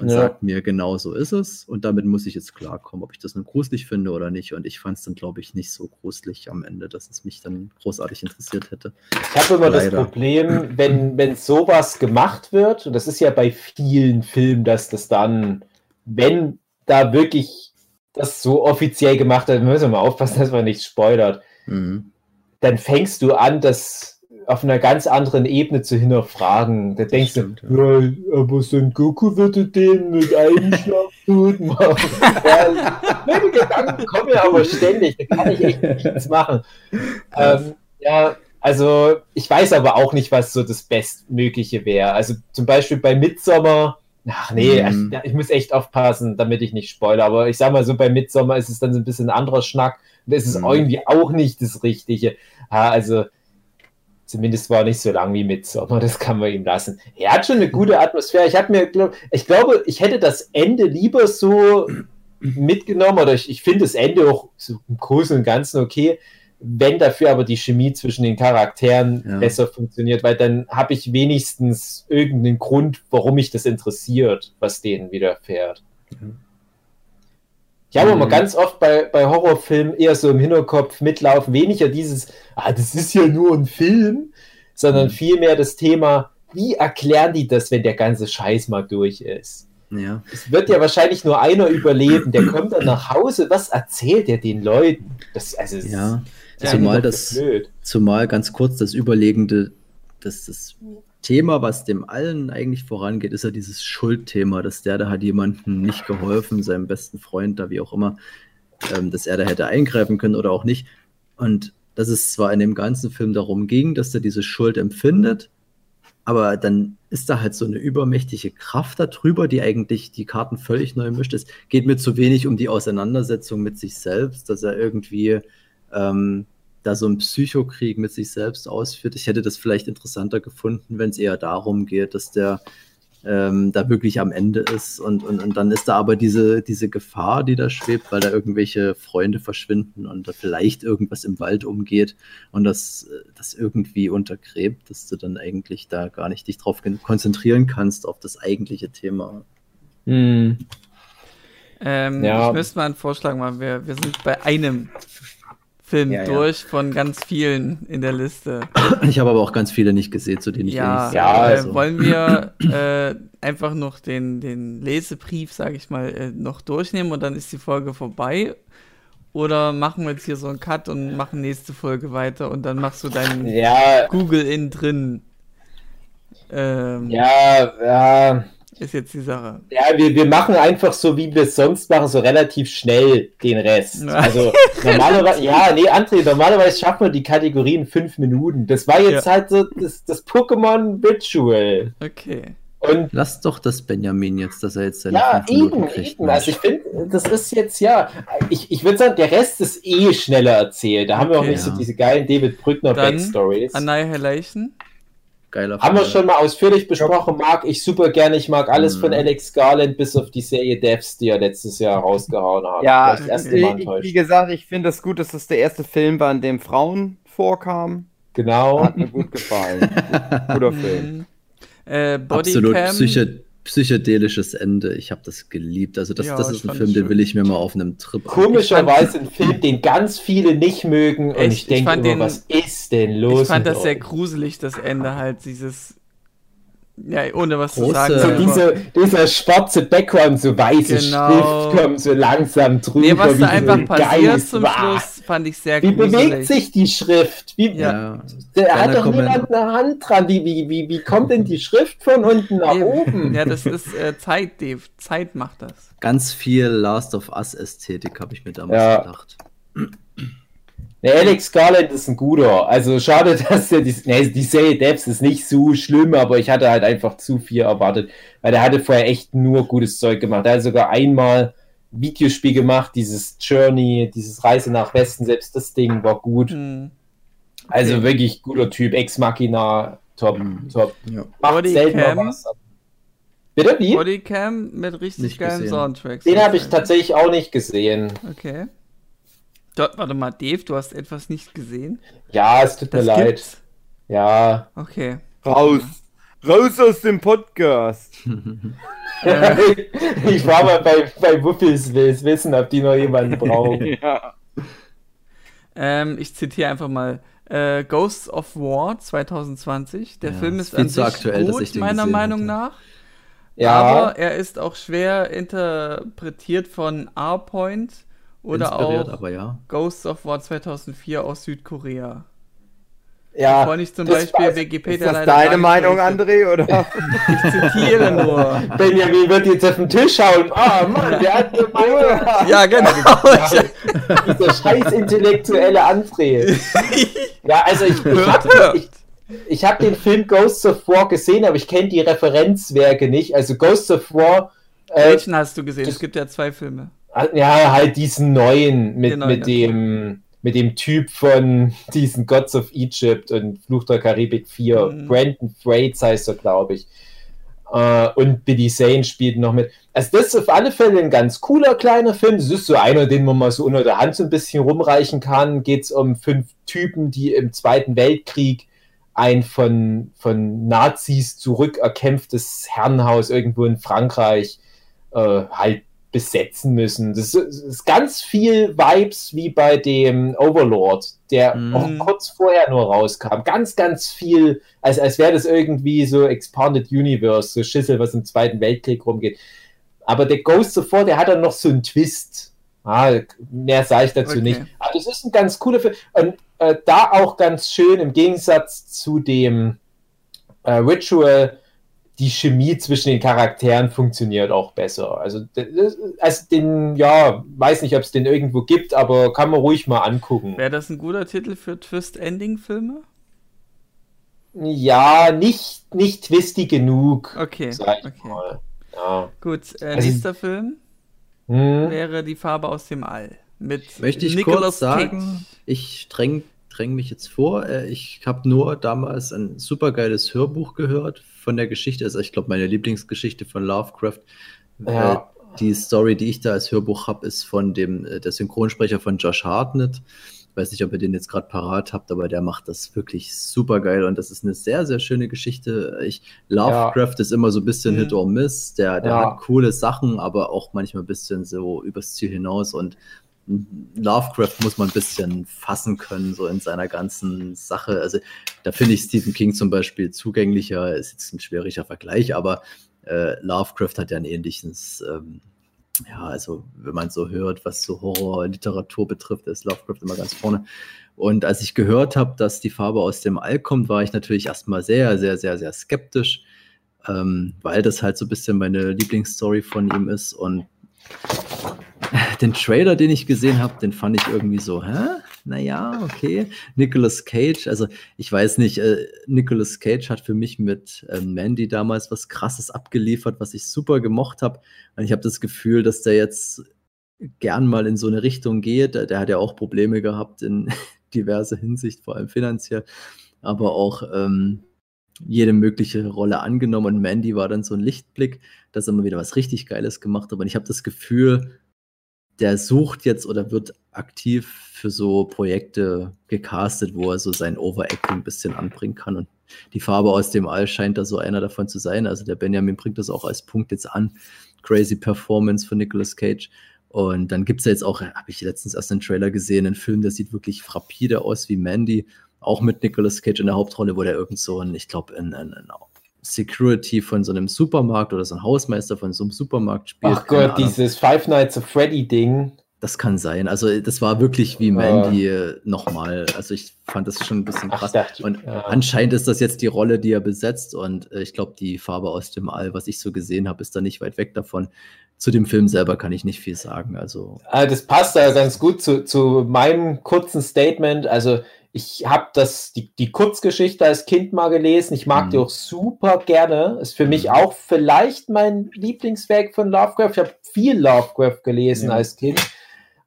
und Ja. sagt mir, genau so ist es. Und damit muss ich jetzt klarkommen, ob ich das nun gruselig finde oder nicht. Und ich fand es dann, glaube ich, nicht so gruselig am Ende, dass es mich dann großartig interessiert hätte. Ich habe immer das Leider. Problem, wenn, wenn sowas gemacht wird, und das ist ja bei vielen Filmen, dass das dann, wenn da wirklich das so offiziell gemacht wird, müssen wir mal aufpassen, dass man nichts spoilert, Mhm. dann fängst du an, das auf einer ganz anderen Ebene zu hinterfragen. Da denkst stimmt, du, ja, aber Son Goku würde den mit einem Schlag tot machen. ja, meine Gedanken kommen ja aber ständig, da kann ich echt nichts machen. Ähm, ja, also ich weiß aber auch nicht, was so das Bestmögliche wäre. Also zum Beispiel bei Midsommer, ach nee, Mhm. ich, ich muss echt aufpassen, damit ich nicht spoilere, aber ich sag mal so, bei Midsommer ist es dann so ein bisschen ein anderer Schnack und es ist Mhm. irgendwie auch nicht das Richtige. Ja, also zumindest war nicht so lang wie Midsommer, das kann man ihm lassen. Er hat schon eine gute Atmosphäre. Ich habe mir, glaub, ich glaube, ich hätte das Ende lieber so mitgenommen oder ich, ich finde das Ende auch so im Großen und Ganzen okay, wenn dafür aber die Chemie zwischen den Charakteren Ja. besser funktioniert, weil dann habe ich wenigstens irgendeinen Grund, warum mich das interessiert, was denen widerfährt. Ich habe Mhm. immer ganz oft bei, bei Horrorfilmen eher so im Hinterkopf mitlaufen, weniger dieses, ah, das ist ja nur ein Film, sondern Mhm. vielmehr das Thema, wie erklären die das, wenn der ganze Scheiß mal durch ist? Ja. Es wird ja wahrscheinlich nur einer überleben, der kommt dann nach Hause, was erzählt er den Leuten? Das, also, es ja. ist Zumal das, blöd. zumal ganz kurz das Überlegende, dass das Thema, was dem allen eigentlich vorangeht, ist ja dieses Schuldthema, dass der da hat jemandem nicht geholfen, seinem besten Freund da, wie auch immer, ähm, dass er da hätte eingreifen können oder auch nicht. Und dass es zwar in dem ganzen Film darum ging, dass er diese Schuld empfindet, aber dann ist da halt so eine übermächtige Kraft darüber, die eigentlich die Karten völlig neu mischt. Es geht mir zu wenig um die Auseinandersetzung mit sich selbst, dass er irgendwie ähm, da so einen Psychokrieg mit sich selbst ausführt. Ich hätte das vielleicht interessanter gefunden, wenn es eher darum geht, dass der ähm, da wirklich am Ende ist und, und, und dann ist da aber diese, diese Gefahr, die da schwebt, weil da irgendwelche Freunde verschwinden und da vielleicht irgendwas im Wald umgeht und das, das irgendwie untergräbt, dass du dann eigentlich da gar nicht dich drauf kon- konzentrieren kannst, auf das eigentliche Thema. Hm. Ähm, Ja. Ich müsste mal einen Vorschlag machen. Wir, wir sind bei einem Film Ja, ja. durch von ganz vielen in der Liste. Ich habe aber auch ganz viele nicht gesehen, zu denen ich Ja, Ja, äh, also- wollen wir äh, einfach noch den, den Lesebrief, sage ich mal, äh, noch durchnehmen und dann ist die Folge vorbei? Oder machen wir jetzt hier so einen Cut und machen nächste Folge weiter und dann machst du deinen Ja, Google in drin? Ähm, ja, ja. Ist jetzt die Sache. Ja, wir, wir machen einfach so, wie wir es sonst machen, so relativ schnell den Rest. Ja. Also normalerweise, ja, nee, André, normalerweise schaffen wir die Kategorie in fünf Minuten. Das war jetzt Ja. halt so das, das Pokémon Ritual. Okay. Und Lass doch das Benjamin jetzt, dass er jetzt seine ja, eben, kriegt. eben. Also ich finde, das ist jetzt ja, ich, ich würde sagen, der Rest ist eh schneller erzählt. Da haben wir auch Okay. nicht so Ja. diese geilen David Brückner Dann Backstories. Annihilation. Geiler Haben wir Film. schon mal ausführlich besprochen, mag ich super gerne. Ich mag alles Mhm. von Alex Garland bis auf die Serie Devs, die er letztes Jahr rausgehauen hat. Ja, das erste ich, Mal ich, enttäuscht. wie gesagt, ich finde es gut, dass das der erste Film war, in dem Frauen vorkamen. Genau. Hat mir gut gefallen. Guter Film. Äh, Absolut Bodycam. Psychedelisches Ende. Ich habe das geliebt. Also das, Ja, das ist ein Film, den will ich mir mal auf einem Trip. Komischerweise ein Film, den ganz viele nicht mögen. Und ich Ich denke fand immer, den- was ist denn los? Ich fand das sehr euch? gruselig, das Ende halt, dieses. Ja, ohne was zu Große- sagen. So diese, dieser schwarze Background, so weiße Genau. Schrift kommt so langsam drüber. nee, was da so einfach ein passiert zum Wah. Schluss, fand ich sehr Wie gruselig. bewegt sich die Schrift? Wie, Ja. Da hat doch niemand eine Hand dran. Wie, wie, wie, wie kommt denn die Schrift von unten nach Eben. oben? Ja, das ist äh, Zeit, Dave. Zeit macht das. Ganz viel Last of Us Ästhetik habe ich mir damals Ja. gedacht. Der Alex Garland ist ein guter. Also schade, dass der die, nee, die Serie Devs ist nicht so schlimm, aber ich hatte halt einfach zu viel erwartet, weil der hatte vorher echt nur gutes Zeug gemacht. Er hat sogar einmal ein Videospiel gemacht, dieses Journey, dieses Reise nach Westen, selbst das Ding war gut. Hm. Also Okay. wirklich guter Typ, Ex Machina, top, Mhm. top. Ja. Macht Bodycam. selten mal was. Bitte, wie? Bodycam mit richtig Nicht geilen gesehen. Soundtracks. Den habe ich tatsächlich auch nicht gesehen. Okay. Dort, warte mal, Dave, du hast etwas nicht gesehen? Ja, es tut mir Das leid. gibt's? Ja. Okay. Raus. Raus aus dem Podcast. ich war mal bei, bei Wuffels will's wissen, ob die noch jemanden brauchen. Ja. Ähm, ich zitiere einfach mal. Äh, Ghosts of War 2020. Der Ja, Film ist ist an sich aktuell, gut, meiner Meinung hätte. nach. Ja, Aber er ist auch schwer interpretiert von R-Point oder auch aber ja. Ghosts of War 2004 aus Südkorea. ja. Wovon ich zum das Beispiel weiß- Wikipedia Ist das deine Meinung. André? Oder? Ich zitiere nur. Benjamin wird jetzt auf den Tisch hauen. Ah, Mann, der hat eine Meinung. ja, genau. Dieser scheiß intellektuelle André. Ja, also ich, ich habe ich, ich hab den Film Ghosts of War gesehen, aber ich kenne die Referenzwerke nicht. Also Ghosts of War, äh, Welchen hast du gesehen? das- Es gibt ja zwei Filme. Ja, halt diesen neuen mit, neuen, mit dem mit dem Typ von diesen Gods of Egypt und Fluch der Karibik 4. Mhm. Brandon Thwaites heißt er, glaube ich. Äh, und Billy Zane spielt noch mit. Also das ist auf alle Fälle ein ganz cooler kleiner Film. Das ist so einer, den man mal so unter der Hand so ein bisschen rumreichen kann. Geht es um fünf Typen, die im Zweiten Weltkrieg ein von, von Nazis zurückerkämpftes Herrenhaus irgendwo in Frankreich äh, halt besetzen müssen. Das ist, ist ganz viel Vibes wie bei dem Overlord, der Mhm. auch kurz vorher nur rauskam. Ganz, ganz viel, als, als wäre das irgendwie so Expanded Universe, so Schissel, was im Zweiten Weltkrieg rumgeht. Aber der Ghost War, der hat dann noch so einen Twist. Ah, mehr sage ich dazu Okay. nicht. Aber das ist ein ganz cooler Film. Und äh, da auch ganz schön im Gegensatz zu dem äh, Ritual, die Chemie zwischen den Charakteren funktioniert auch besser. Also, das- also den, ja, weiß nicht, ob es den irgendwo gibt, aber kann man ruhig mal angucken. Wäre das ein guter Titel für Twist-Ending-Filme? Ja, nicht, nicht twisty genug, Okay. sag ich okay. mal. Ja. Gut, äh, Also- nächster Film Hm. wäre Die Farbe aus dem All. Mit Möchte ich Nicolas kurz sagen, Cage. ich dräng, dräng mich jetzt vor. Äh, Ich habe nur damals ein supergeiles Hörbuch gehört von der Geschichte. Also ich glaube, meine Lieblingsgeschichte von Lovecraft. Ja. Die Story, die ich da als Hörbuch habe, ist von dem äh, der Synchronsprecher von Josh Hartnett. weiß nicht, ob ihr den jetzt gerade parat habt, aber der macht das wirklich super geil und das ist eine sehr, sehr schöne Geschichte. Ich, Lovecraft ist immer so ein bisschen Mhm. Hit or Miss. Der, der Ja. hat coole Sachen, aber auch manchmal ein bisschen so übers Ziel hinaus und Lovecraft muss man ein bisschen fassen können, so in seiner ganzen Sache. Also da finde ich Stephen King zum Beispiel zugänglicher, ist jetzt ein schwieriger Vergleich, aber äh, Lovecraft hat ja ein ähnliches, ähm, ja, also wenn man so hört, was so Horrorliteratur betrifft, ist Lovecraft immer ganz vorne. Und als ich gehört habe, dass die Farbe aus dem All kommt, war ich natürlich erstmal sehr, sehr, sehr, sehr skeptisch, ähm, weil das halt so ein bisschen meine Lieblingsstory von ihm ist und den Trailer, den ich gesehen habe, den fand ich irgendwie so, hä? Naja, okay. Nicolas Cage, also ich weiß nicht, äh, Nicolas Cage hat für mich mit ähm, Mandy damals was Krasses abgeliefert, was ich super gemocht habe. Und ich habe das Gefühl, dass der jetzt gern mal in so eine Richtung geht. Der, der hat ja auch Probleme gehabt in diverse Hinsicht, vor allem finanziell, aber auch ähm, jede mögliche Rolle angenommen. Und Mandy war dann so ein Lichtblick, dass er mal wieder was richtig Geiles gemacht hat. Und ich habe das Gefühl, der sucht jetzt oder wird aktiv für so Projekte gecastet, wo er so sein Overacting ein bisschen anbringen kann. Und die Farbe aus dem All scheint da so einer davon zu sein. Also der Benjamin bringt das auch als Punkt jetzt an. Crazy Performance von Nicolas Cage. Und dann gibt es ja jetzt auch, habe ich letztens erst einen Trailer gesehen, einen Film, der sieht wirklich rapide aus wie Mandy, auch mit Nicolas Cage in der Hauptrolle, wo der irgend so ein, ich glaube, ein, ein, ein Security von so einem Supermarkt oder so ein Hausmeister von so einem Supermarkt spielt. Ach Gott, Ahnung. dieses Five Nights at Freddy Ding. Das kann sein. Also das war wirklich wie Mandy äh, nochmal. Also ich fand das schon ein bisschen Ach, krass. dachte- und ja. anscheinend ist das jetzt die Rolle, die er besetzt. Und äh, ich glaube, die Farbe aus dem All, was ich so gesehen habe, ist da nicht weit weg davon. Zu dem Film selber kann ich nicht viel sagen. Also Ah, das passt da ganz gut zu, zu meinem kurzen Statement. Also ich habe das die, die Kurzgeschichte als Kind mal gelesen. Ich mag Mhm. die auch super gerne. Ist für mich Mhm. auch vielleicht mein Lieblingswerk von Lovecraft. Ich habe viel Lovecraft gelesen Ja. als Kind.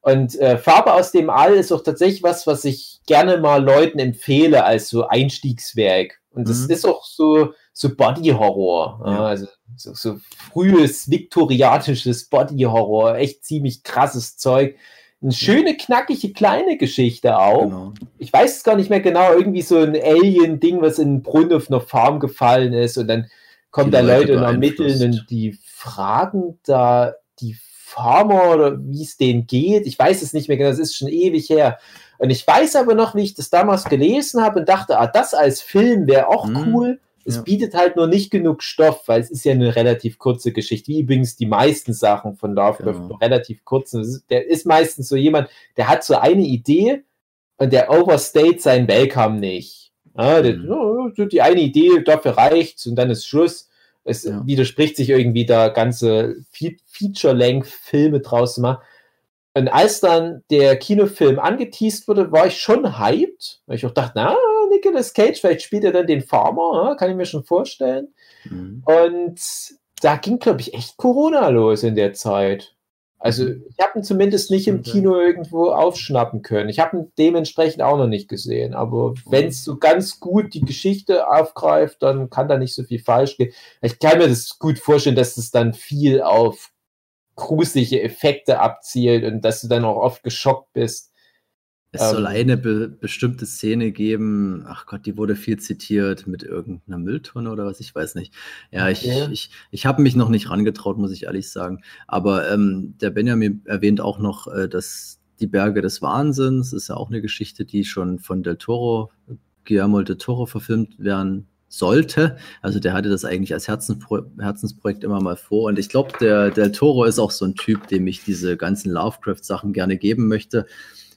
Und äh, Farbe aus dem All ist auch tatsächlich was, was ich gerne mal Leuten empfehle als so Einstiegswerk. Und das Mhm. ist auch so, so Body-Horror. Ja. Ja. Also so, so frühes viktorianisches Body-Horror. Echt ziemlich krasses Zeug. Eine schöne, knackige, kleine Geschichte auch. genau. Ich weiß es gar nicht mehr genau. Irgendwie so ein Alien-Ding, was in einen Brunnen auf einer Farm gefallen ist. Und dann kommen Die da Leute Leute und ermitteln und die fragen da die Farmer oder wie es denen geht. Ich weiß es nicht mehr genau. Das ist schon ewig her. Und ich weiß aber noch, wie ich das damals gelesen habe und dachte, ah, das als Film wäre auch Mhm. cool. Es Ja. bietet halt nur nicht genug Stoff, weil es ist ja eine relativ kurze Geschichte, wie übrigens die meisten Sachen von Lovecraft Genau. relativ kurz. Der ist meistens so jemand, der hat so eine Idee und der overstates seinen Welcome nicht. Ja, der, Mhm. die eine Idee, dafür reicht's und dann ist Schluss. Es Ja. widerspricht sich irgendwie da ganze Fe Feature-Length-Filme draus zu machen. Und als dann der Kinofilm angeteased wurde, war ich schon hyped, weil ich auch dachte, na, Nicolas Cage, vielleicht spielt er dann den Farmer, kann ich mir schon vorstellen. Mhm. Und da ging, glaube ich, echt Corona los in der Zeit. Also ich habe ihn zumindest nicht im sein. Kino irgendwo aufschnappen können. Ich habe ihn dementsprechend auch noch nicht gesehen. Aber wenn es so ganz gut die Geschichte aufgreift, dann kann da nicht so viel falsch gehen. Ich kann mir das gut vorstellen, dass es dann viel auf gruselige Effekte abzielt und dass du dann auch oft geschockt bist. Es soll Ähm, eine be bestimmte Szene geben, ach Gott, die wurde viel zitiert mit irgendeiner Mülltonne oder was, ich weiß nicht. Ja, ich, Okay. ich, ich habe mich noch nicht rangetraut, muss ich ehrlich sagen. Aber ähm, der Benjamin erwähnt auch noch, äh, dass die Berge des Wahnsinns ist ja auch eine Geschichte, die schon von Del Toro, Guillermo del Toro verfilmt werden sollte. Also der hatte das eigentlich als Herzenspro Herzensprojekt immer mal vor. Und ich glaube, der Del Toro ist auch so ein Typ, dem ich diese ganzen Lovecraft-Sachen gerne geben möchte.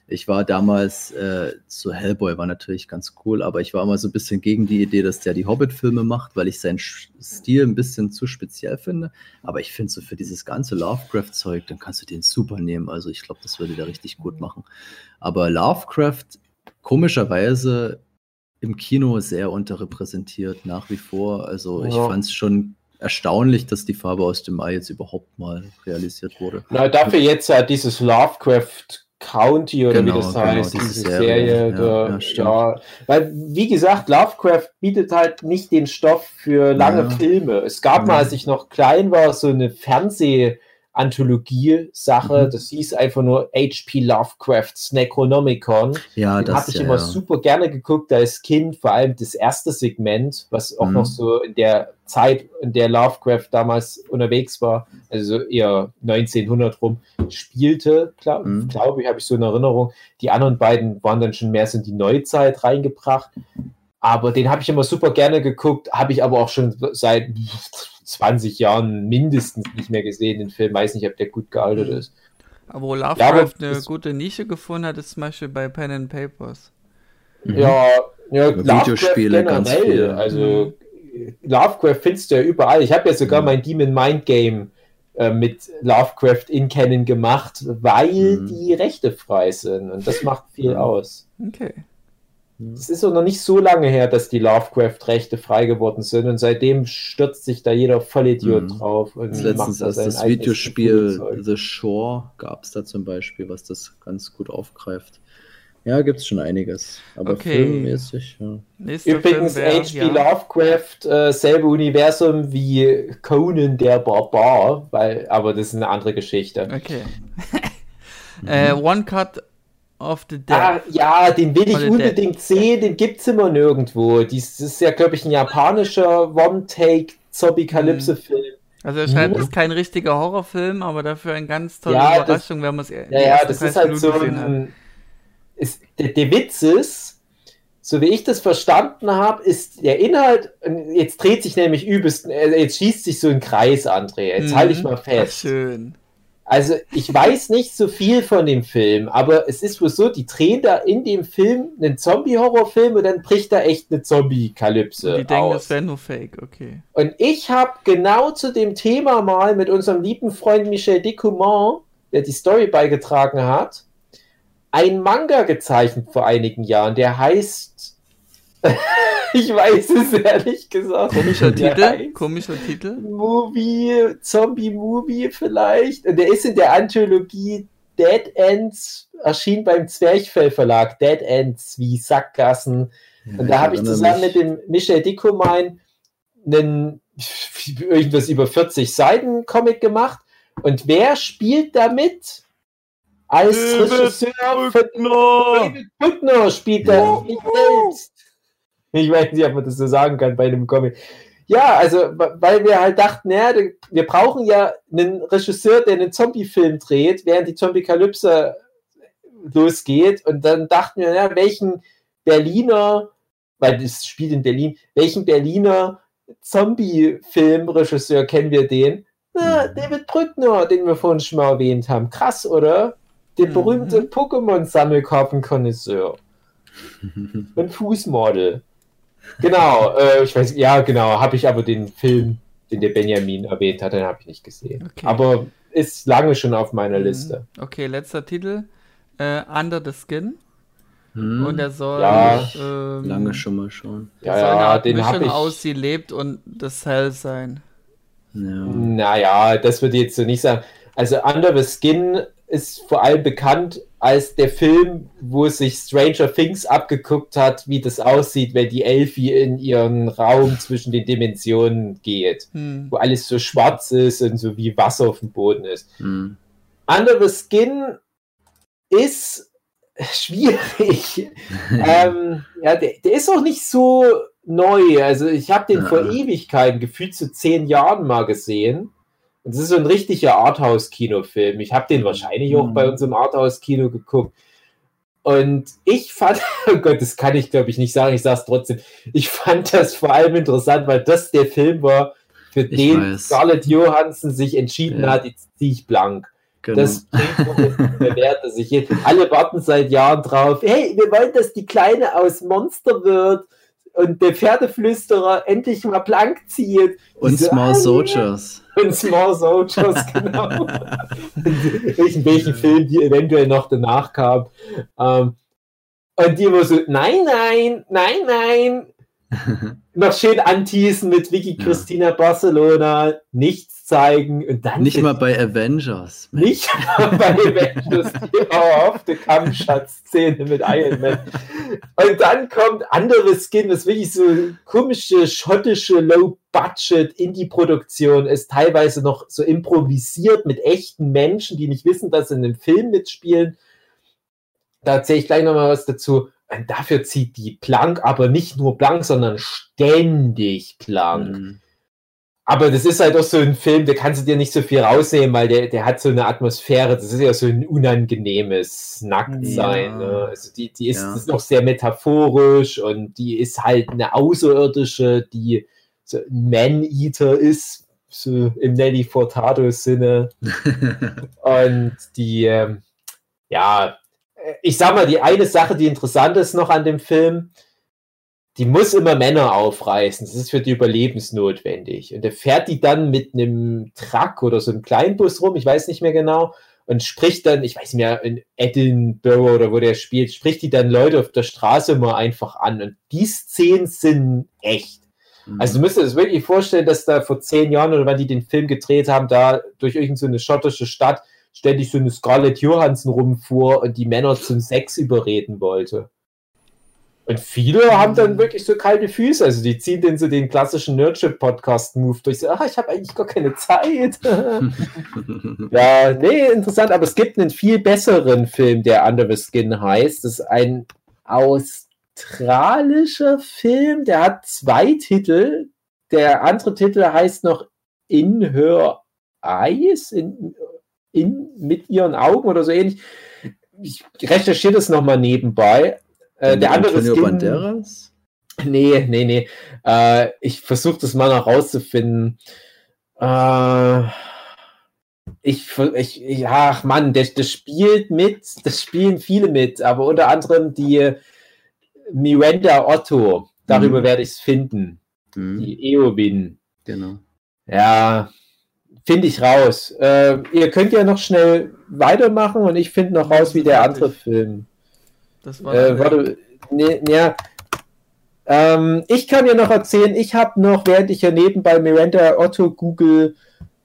Ich war damals äh, zu Hellboy, war natürlich ganz cool, aber ich war immer so ein bisschen gegen die Idee, dass der die Hobbit-Filme macht, weil ich seinen Stil ein bisschen zu speziell finde. Aber ich finde so für dieses ganze Lovecraft-Zeug, dann kannst du den super nehmen. Also ich glaube, das würde der richtig gut machen. Aber Lovecraft, komischerweise im Kino sehr unterrepräsentiert nach wie vor. Also ich Ja. fand es schon erstaunlich, dass die Farbe aus dem Mai jetzt überhaupt mal realisiert wurde. Na, dafür jetzt ja dieses Lovecraft County oder Genau, wie das genau, heißt, diese Serie. Serie. Ja, da, ja, ja, weil, wie gesagt, Lovecraft bietet halt nicht den Stoff für lange Ja. Filme. Es gab mal, als ich noch klein war, so eine Anthologie-Sache. Mhm. Das hieß einfach nur H.P. Lovecrafts Necronomicon. Ja, Den habe das ich ja, immer ja. super gerne geguckt als Kind, vor allem das erste Segment, was auch Mhm. noch so in der Zeit, in der Lovecraft damals unterwegs war, also so eher 1900 rum, spielte, glaube Mhm. glaub ich, habe ich so in Erinnerung. Die anderen beiden waren dann schon mehr so in die Neuzeit reingebracht. Aber den habe ich immer super gerne geguckt, habe ich aber auch schon seit 20 Jahren mindestens nicht mehr gesehen, den Film. Weiß nicht, ob der gut gealtert Mhm. ist. Aber wo Lovecraft Ja, aber eine gute Nische gefunden hat, ist zum Beispiel bei Pen and Papers. Mhm. Ja, ja Videospiele ganz generell. viel. Also Lovecraft findest du ja überall. Ich habe ja sogar Mhm. mein Demon Mind Game äh, mit Lovecraft in Canon gemacht, weil Mhm. die Rechte frei sind. Und das macht viel aus. Okay. Es ist auch noch nicht so lange her, dass die Lovecraft-Rechte frei geworden sind. Und seitdem stürzt sich da jeder Vollidiot Mhm. drauf. Und Das macht letztens da das Videospiel. The Shore gab es da zum Beispiel, was das ganz gut aufgreift. Ja, gibt es schon einiges. Aber Okay. filmmäßig, ja. Nächster Übrigens, H.P. ja. Lovecraft, äh, selbe Universum wie Conan der Barbar, weil, aber das ist eine andere Geschichte. Okay. äh, One Cut of the Dead. Ah, ja, den will ich unbedingt sehen, den gibt's immer nirgendwo. Dies ist ja, glaube ich, ein japanischer One-Take-Zombie-Kalypse-Film. Also er schreibt, Mhm. ist kein richtiger Horrorfilm, aber dafür eine ganz tolle Ja, das- Überraschung, wenn man es Ja, ja, das ist halt so ein. Ist, der, der Witz ist, so wie ich das verstanden habe, ist der Inhalt, und jetzt dreht sich nämlich übelst, äh, jetzt schießt sich so ein Kreis, André. Jetzt halte ich mal fest. Schön. Also ich weiß nicht so viel von dem Film, aber es ist wohl so, die drehen da in dem Film einen Zombie-Horrorfilm und dann bricht da echt eine Zombie-Kalypse Die denken, aus. das wäre nur Fake, okay. Und ich habe genau zu dem Thema mal mit unserem lieben Freund Michel Decoumont, der die Story beigetragen hat, ein Manga gezeichnet vor einigen Jahren, der heißt, ich weiß es ehrlich gesagt. Komischer Titel, heißt- komischer Titel. Movie, Zombie-Movie vielleicht. Und der ist in der Anthologie Dead Ends, erschien beim Zwerchfell Verlag. Dead Ends wie Sackgassen. Und da habe ich zusammen mich. mit dem Michel Dickomein einen irgendwas über 40 Seiten Comic gemacht. Und wer spielt damit? Als David Regisseur von David Brückner spielt er nicht selbst. Ich weiß nicht, ob man das so sagen kann bei einem Comic. Ja, also, weil wir halt dachten, ja, wir brauchen ja einen Regisseur, der einen Zombie-Film dreht, während die Zombie-Kalypse losgeht. Und dann dachten wir, ja, welchen Berliner, weil das spielt in Berlin, welchen Berliner Zombie-Film-Regisseur kennen wir den? Na, Mhm. David Brückner, den wir vorhin schon mal erwähnt haben. Krass, oder? Der Mhm. berühmte Pokémon-Sammelkartenkonnoisseur. Ein Fußmodel. Genau, äh, ich weiß, ja, genau, habe ich aber den Film, den der Benjamin erwähnt hat, den habe ich nicht gesehen. Okay. Aber ist lange schon auf meiner Liste. Okay, letzter Titel. Äh, Under the Skin. Hm, Und er soll Ja, ähm, lange schon mal schon. Ja, eine ja, Art den hab Mischung ich- aus Sie lebt und The Cell sein. Ja. Naja, das würde ich jetzt so nicht sagen. Also Under the Skin ist vor allem bekannt als der Film, wo sich Stranger Things abgeguckt hat, wie das aussieht, wenn die Elfie in ihren Raum zwischen den Dimensionen geht. Hm. Wo alles so schwarz ist und so wie Wasser auf dem Boden ist. Hm. Under the Skin ist schwierig. ähm, ja, der, der ist auch nicht so neu. Also ich habe den Ja. vor Ewigkeiten, gefühlt zu zehn Jahren mal gesehen. Und das ist so ein richtiger Arthouse-Kinofilm. Ich habe den wahrscheinlich auch Mhm. bei uns im Arthouse-Kino geguckt. Und ich fand, oh Gott, das kann ich glaube ich nicht sagen, ich sage es trotzdem. Ich fand das vor allem interessant, weil das der Film war, für Ich den weiß. Scarlett Johansson sich entschieden Ja. hat, jetzt ziehe ich blank. Genau. Das bewährt sich jetzt. Alle warten seit Jahren drauf. Hey, wir wollen, dass die Kleine aus Monster wird und der Pferdeflüsterer endlich mal blank zieht. Und So, Small ah, Soldiers. Und Small Soldiers, genau. Und welchen, Film die eventuell noch danach kam. Ähm, und die immer so, nein, nein, nein, nein. noch schön anteasen mit Vicky Ja. Christina Barcelona. Nichts zeigen und dann Nicht mal bei Avengers. nicht mal bei Avengers die erhoffte Kampfschatzszene mit Iron Man. Und dann kommt andere Skin, das wirklich so komische schottische Low-Budget Indie-Produktion ist, teilweise noch so improvisiert mit echten Menschen, die nicht wissen, dass sie in einem Film mitspielen. Da erzähle ich gleich nochmal was dazu. Und dafür zieht die Plank aber nicht nur blank, sondern ständig blank. Mhm. Aber das ist halt auch so ein Film, da kannst du dir nicht so viel rausnehmen, weil der, der hat so eine Atmosphäre, das ist ja so ein unangenehmes Nacktsein. Ja. Ne? Also die, die ist, Ja. ist noch sehr metaphorisch und die ist halt eine Außerirdische, die so ein Man-Eater ist, so im Nelly Furtado-Sinne. Und die, ähm, ja, ich sag mal, die eine Sache, die interessant ist noch an dem Film, die muss immer Männer aufreißen. Das ist für die überlebensnotwendig. Und er fährt die dann mit einem Truck oder so einem Kleinbus rum, ich weiß nicht mehr genau, und spricht dann, ich weiß nicht mehr, in Edinburgh oder wo der spielt, spricht die dann Leute auf der Straße mal einfach an. Und die Szenen sind echt. Mhm. Also du müsst dir das wirklich vorstellen, dass da vor zehn Jahren oder wann die den Film gedreht haben, da durch irgendeine so eine schottische Stadt ständig so eine Scarlett Johansson rumfuhr und die Männer zum Sex überreden wollte. Und viele haben dann wirklich so kalte Füße. Also die ziehen den so den klassischen Nerdship-Podcast-Move durch. So, ah, ich habe eigentlich gar keine Zeit. ja, nee, interessant. Aber es gibt einen viel besseren Film, der Under the Skin heißt. Das ist ein australischer Film. Der hat zwei Titel. Der andere Titel heißt noch In Her Eyes, in, in, mit ihren Augen oder so ähnlich. Ich recherchiere das nochmal nebenbei. Äh, der andere Antonio Skin- Banderas? Nee, nee, nee. Äh, ich versuche das mal noch rauszufinden. Äh, ich, ich, ich, ach Mann, das, das spielt mit, das spielen viele mit, aber unter anderem die Miranda Otto. Darüber Mhm. werde ich es finden. Mhm, Die Eowyn. genau. Ja, finde ich raus. Äh, ihr könnt ja noch schnell weitermachen und ich finde noch raus, wie der andere Film. Das war Äh, warte, nee, ja. Ähm, ich kann ja noch erzählen, ich habe noch, während ich ja nebenbei Miranda Otto Google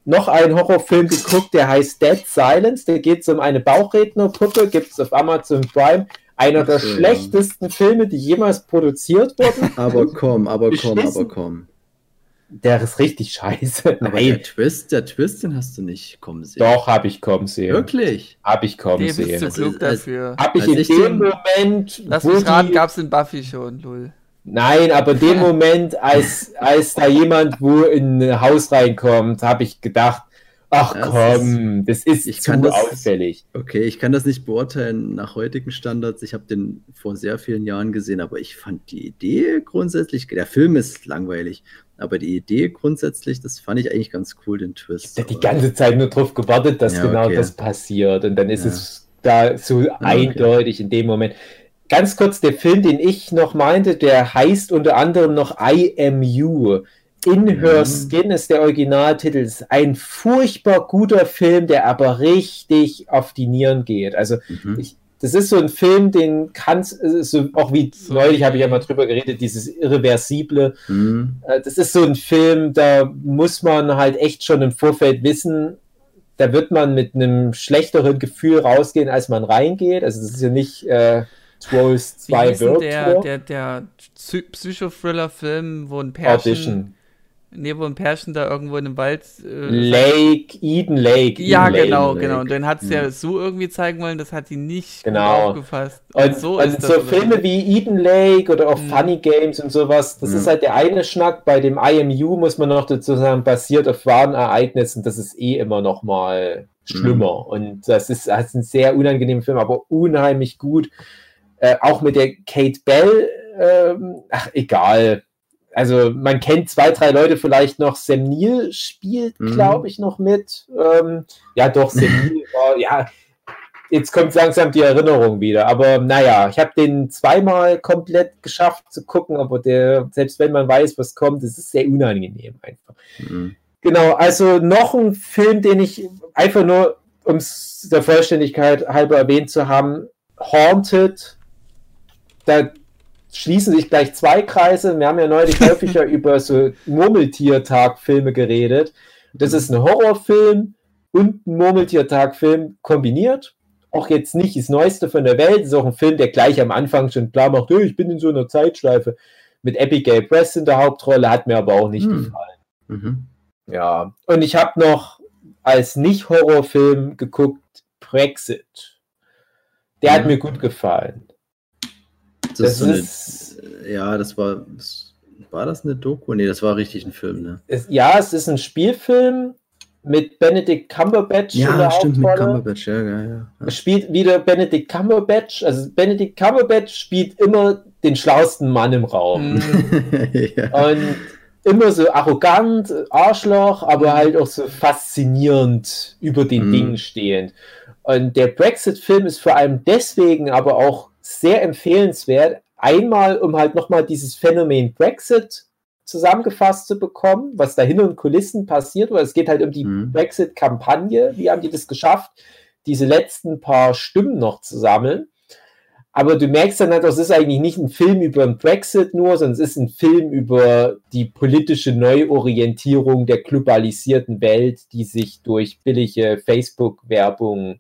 noch einen Horrorfilm geguckt, der heißt Dead Silence. Der geht um eine Bauchrednerpuppe, gibt es auf Amazon Prime. Einer der schlechtesten Filme, die jemals produziert wurden. Aber komm, aber komm, aber komm. Der ist richtig scheiße. Aber Nein, der Twist, der Twist, den hast du nicht kommen sehen. doch, habe ich kommen sehen. Wirklich? Habe ich kommen Dave ist sehen. zu Also, klug als- dafür. Habe ich Als in ich dem den- Moment, Lass wo mich raten, die- gab's in Buffy schon, lul. Nein, aber in dem Moment, als, als da jemand wo in ein Haus reinkommt, habe ich gedacht, ach Das komm, das ist ich zu kann das- auffällig. Okay, ich kann das nicht beurteilen nach heutigen Standards. Ich habe den vor sehr vielen Jahren gesehen, aber ich fand die Idee grundsätzlich, der Film ist langweilig, aber die Idee grundsätzlich, das fand ich eigentlich ganz cool, den Twist. Ich habe die ganze Zeit nur darauf gewartet, dass Ja, genau okay. das passiert. Und dann ist Ja. es da so okay. eindeutig in dem Moment. Ganz kurz, der Film, den ich noch meinte, der heißt unter anderem noch I Am You. In Her Mhm. Skin ist der Originaltitel. Ist ein furchtbar guter Film, der aber richtig auf die Nieren geht. Also Mhm. ich, das ist so ein Film, den kannst so auch wie So neulich habe ich ja mal drüber geredet, dieses Irreversible. Mhm. Äh, Das ist so ein Film, da muss man halt echt schon im Vorfeld wissen, da wird man mit einem schlechteren Gefühl rausgehen, als man reingeht. Also das ist ja nicht äh, Trolls Wie 2 hieß denn World der, der, der Psy- Psychothriller-Film, wo ein Pärchen, Audition. Nee, wo ein Pärchen da irgendwo in einem Wald äh, Lake, Eden Lake. Ja, Eden Lake. genau, Lake. genau. Und dann hat es ja. Ja. so irgendwie zeigen wollen, das hat die nicht Genau. gut aufgefasst. Und, so und ist so Filme wie Eden Lake oder auch Mhm. Funny Games und sowas, das Ja. ist halt der eine Schnack. Bei dem IMU muss man noch dazu sagen, basiert auf wahren Ereignissen, das ist eh immer noch mal schlimmer. Und das ist, das ist ein sehr unangenehmer Film, aber unheimlich gut. Äh, auch mit der Kate Bell, ähm, ach, egal. Also man kennt zwei, drei Leute vielleicht noch. Sam Neill spielt, Mhm. glaube ich, noch mit. Ähm, ja, doch, Sam Neill war, ja, jetzt kommt langsam die Erinnerung wieder. Aber naja, ich habe den zweimal komplett geschafft zu gucken, aber der, selbst wenn man weiß, was kommt, es ist sehr unangenehm einfach. Mhm. Genau, also noch ein Film, den ich einfach nur, um es der Vollständigkeit halber erwähnt zu haben, Haunted. Da schließen sich gleich zwei Kreise. Wir haben ja neulich häufiger über so Murmeltiertag-Filme geredet. Das ist ein Horrorfilm und ein Murmeltiertag-Film kombiniert. Auch jetzt nicht das Neueste von der Welt. ist auch ein Film, der gleich am Anfang schon klar macht, "Hey, ich bin in so einer Zeitschleife. Mit Abigail Press in der Hauptrolle, hat mir aber auch nicht Hm. gefallen. Mhm. Ja, und ich habe noch als Nicht-Horrorfilm geguckt Brexit. Der hat Mhm. mir gut gefallen. Das, Das ist so eine, ist- ja, das war, das, war das eine Doku? Nee, das war richtig ein Film, ne? Es, ja, es ist ein Spielfilm mit Benedict Cumberbatch in Ja, der stimmt, mit. Cumberbatch, ja, ja, ja. Es spielt wieder Benedict Cumberbatch. Also Benedict Cumberbatch spielt immer den schlausten Mann im Raum. Hm, ja. Und immer so arrogant, Arschloch, aber halt auch so faszinierend über den Mhm. Dingen stehend. Und der Brexit-Film ist vor allem deswegen aber auch sehr empfehlenswert. Einmal, um halt nochmal dieses Phänomen Brexit zusammengefasst zu bekommen, was da hinter den Kulissen passiert, weil es geht halt um die Mhm. Brexit-Kampagne. Wie haben die das geschafft, diese letzten paar Stimmen noch zu sammeln? Aber du merkst dann halt, es ist eigentlich nicht ein Film über den Brexit nur, sondern es ist ein Film über die politische Neuorientierung der globalisierten Welt, die sich durch billige Facebook-Werbung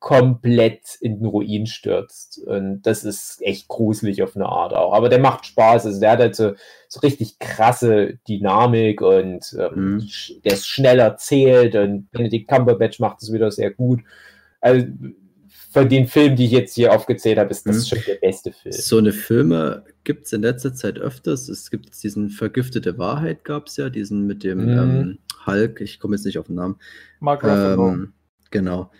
komplett in den Ruin stürzt. Und das ist echt gruselig auf eine Art auch. Aber der macht Spaß. Also der hat halt so, so richtig krasse Dynamik und ähm, Mhm. der ist schnell erzählt und Benedict Cumberbatch macht es wieder sehr gut. Also von den Filmen, die ich jetzt hier aufgezählt habe, ist das Mhm. schon der beste Film. So eine Filme gibt es in letzter Zeit öfters. Es gibt diesen Vergiftete Wahrheit, gab es ja, diesen mit dem Mhm. ähm, Hulk, ich komme jetzt nicht auf den Namen. Mark Ruffalo. Ähm, genau.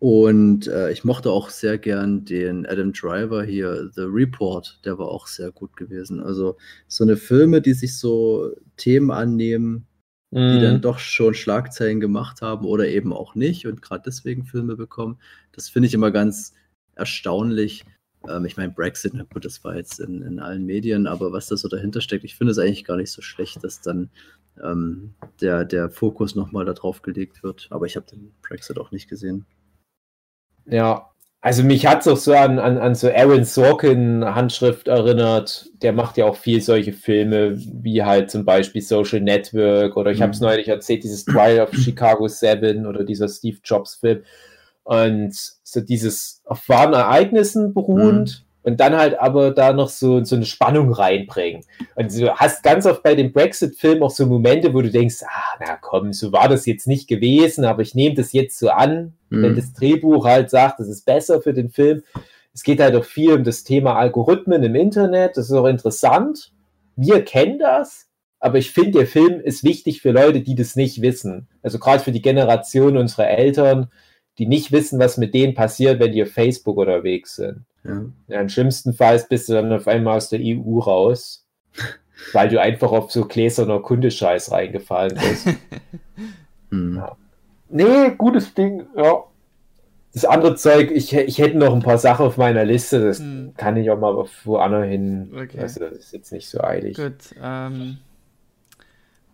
Und äh, ich mochte auch sehr gern den Adam Driver hier, The Report, der war auch sehr gut gewesen. Also so eine Filme, die sich so Themen annehmen, die Mhm. dann doch schon Schlagzeilen gemacht haben oder eben auch nicht und gerade deswegen Filme bekommen. Das finde ich immer ganz erstaunlich. Ähm, ich meine, Brexit, na gut, das war jetzt in, in allen Medien, aber was da so dahinter steckt, ich finde es eigentlich gar nicht so schlecht, dass dann ähm, der, der Fokus nochmal darauf gelegt wird. Aber ich habe den Brexit auch nicht gesehen. Ja, also mich hat es auch so an, an, an so Aaron Sorkin Handschrift erinnert. Der macht ja auch viel solche Filme, wie halt zum Beispiel Social Network oder ich habe es Mhm. neulich erzählt, dieses Trial of Chicago 7 oder dieser Steve Jobs Film. Und so dieses auf wahren Ereignissen beruhend und dann halt aber da noch so, so eine Spannung reinbringen. Und du hast ganz oft bei dem Brexit-Film auch so Momente, wo du denkst, ah, na komm, so war das jetzt nicht gewesen, aber ich nehme das jetzt so an, wenn Mhm. das Drehbuch halt sagt, das ist besser für den Film. Es geht halt auch viel um das Thema Algorithmen im Internet, das ist auch interessant. Wir kennen das, aber ich finde, der Film ist wichtig für Leute, die das nicht wissen. Also gerade für die Generation unserer Eltern, die nicht wissen, was mit denen passiert, wenn die auf Facebook unterwegs sind. Ja. Ja, Im schlimmsten Fall bist du dann auf einmal aus der EU raus, weil du einfach auf so gläserner Kundescheiß reingefallen bist. Hm. Ja. nee, gutes Ding, ja. Das andere Zeug, ich, ich hätte noch ein paar Sachen auf meiner Liste, das Hm. kann ich auch mal woanders hin. Okay. Also, das ist jetzt nicht so eilig. Gut, ähm.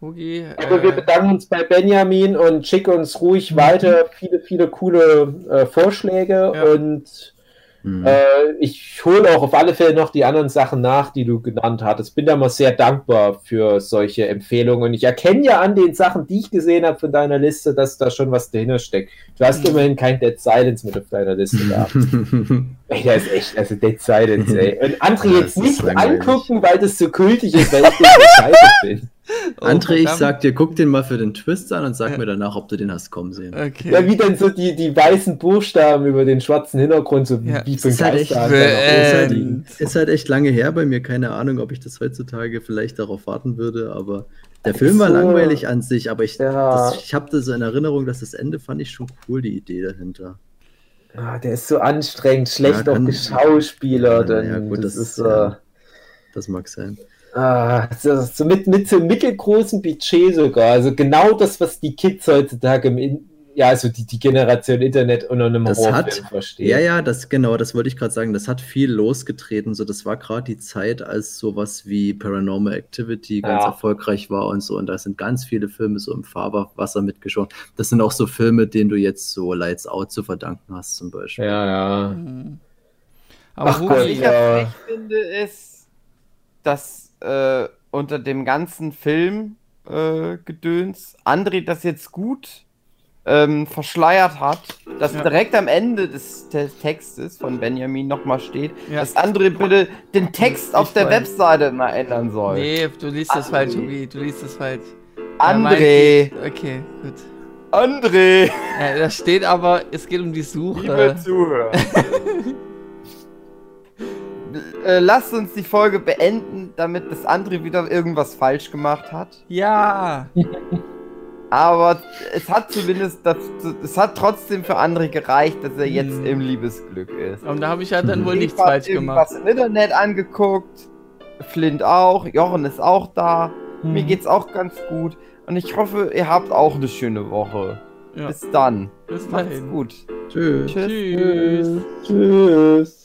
Hugi, Aber wir äh, bedanken uns bei Benjamin und schicken uns ruhig weiter viele, viele coole äh, Vorschläge Ja. und Hm. Äh, ich hole auch auf alle Fälle noch die anderen Sachen nach, die du genannt hattest. Bin da mal sehr dankbar für solche Empfehlungen. Und ich erkenne ja an den Sachen, die ich gesehen habe von deiner Liste, dass da schon was dahinter steckt. Du hast Mhm. immerhin kein Dead Silence mit auf deiner Liste gehabt. Ey, das ist echt, also Dead Silence, ey. Und André Ja, jetzt nicht langweilig. angucken, weil das so kultig ist, weil ich so scheiße finde. Oh, André, ich sag dir, guck den mal für den Twist an und sag Ja. mir danach, ob du den hast kommen sehen. Okay. Ja, wie denn so die, die weißen Buchstaben über den schwarzen Hintergrund, so Ja. wie für ein Das ist halt echt Geisterhand. Äh, Ist halt, ist halt echt lange her bei mir, keine Ahnung, ob ich das heutzutage vielleicht darauf warten würde, aber der Film war so. langweilig an sich, aber ich, Ja. das, ich habe das so in Erinnerung, dass das Ende fand ich schon cool, die Idee dahinter. Ah, der ist so anstrengend, schlecht Ja, auch geschauspielert. Ja, ja, gut, das, das- ist äh, ja. Das mag sein. Ah, so, mit, mit so einem mittelgroßen Budget sogar. Also genau das, was die Kids heutzutage im In ja, also die, die Generation Internet unter einem Das Horrorfilm hat- versteht. Ja, ja, das genau, das wollte ich gerade sagen. Das hat viel losgetreten. So, das war gerade die Zeit, als sowas wie Paranormal Activity ganz Ja. erfolgreich war und so. Und da sind ganz viele Filme so im Fahrwasser mitgeschoben. Das sind auch so Filme, denen du jetzt so Lights Out zu verdanken hast, zum Beispiel. ja. ja. Mhm. Aber Ach Hugi, Gott, Was ich ja finde, ist, dass äh, unter dem ganzen Film äh, Gedöns André das jetzt gut ähm, verschleiert hat, dass Ja. direkt am Ende des Te Textes von Benjamin nochmal steht, Ja. dass André bitte den Text auf der weiß. Webseite mal ändern soll. Nee, du liest das André. falsch, Hugi. Du liest das falsch. André, die- Okay, gut. André, Äh, da steht aber, es geht um die liebe Suche. Zuhörer. äh, lasst uns die Folge beenden, damit das André wieder irgendwas falsch gemacht hat. Ja. Aber es hat zumindest, das, es hat trotzdem für André gereicht, dass er jetzt Hm. im Liebesglück ist. Und da habe ich ja dann wohl nichts falsch gemacht. im Internet angeguckt. Flint auch. Jochen ist auch da. Mir Hm. geht's auch ganz gut. Und ich hoffe, ihr habt auch eine schöne Woche. Ja. Bis dann. Bis Macht's dahin. gut. Tschüss. Tschüss. Tschüss. Tschüss.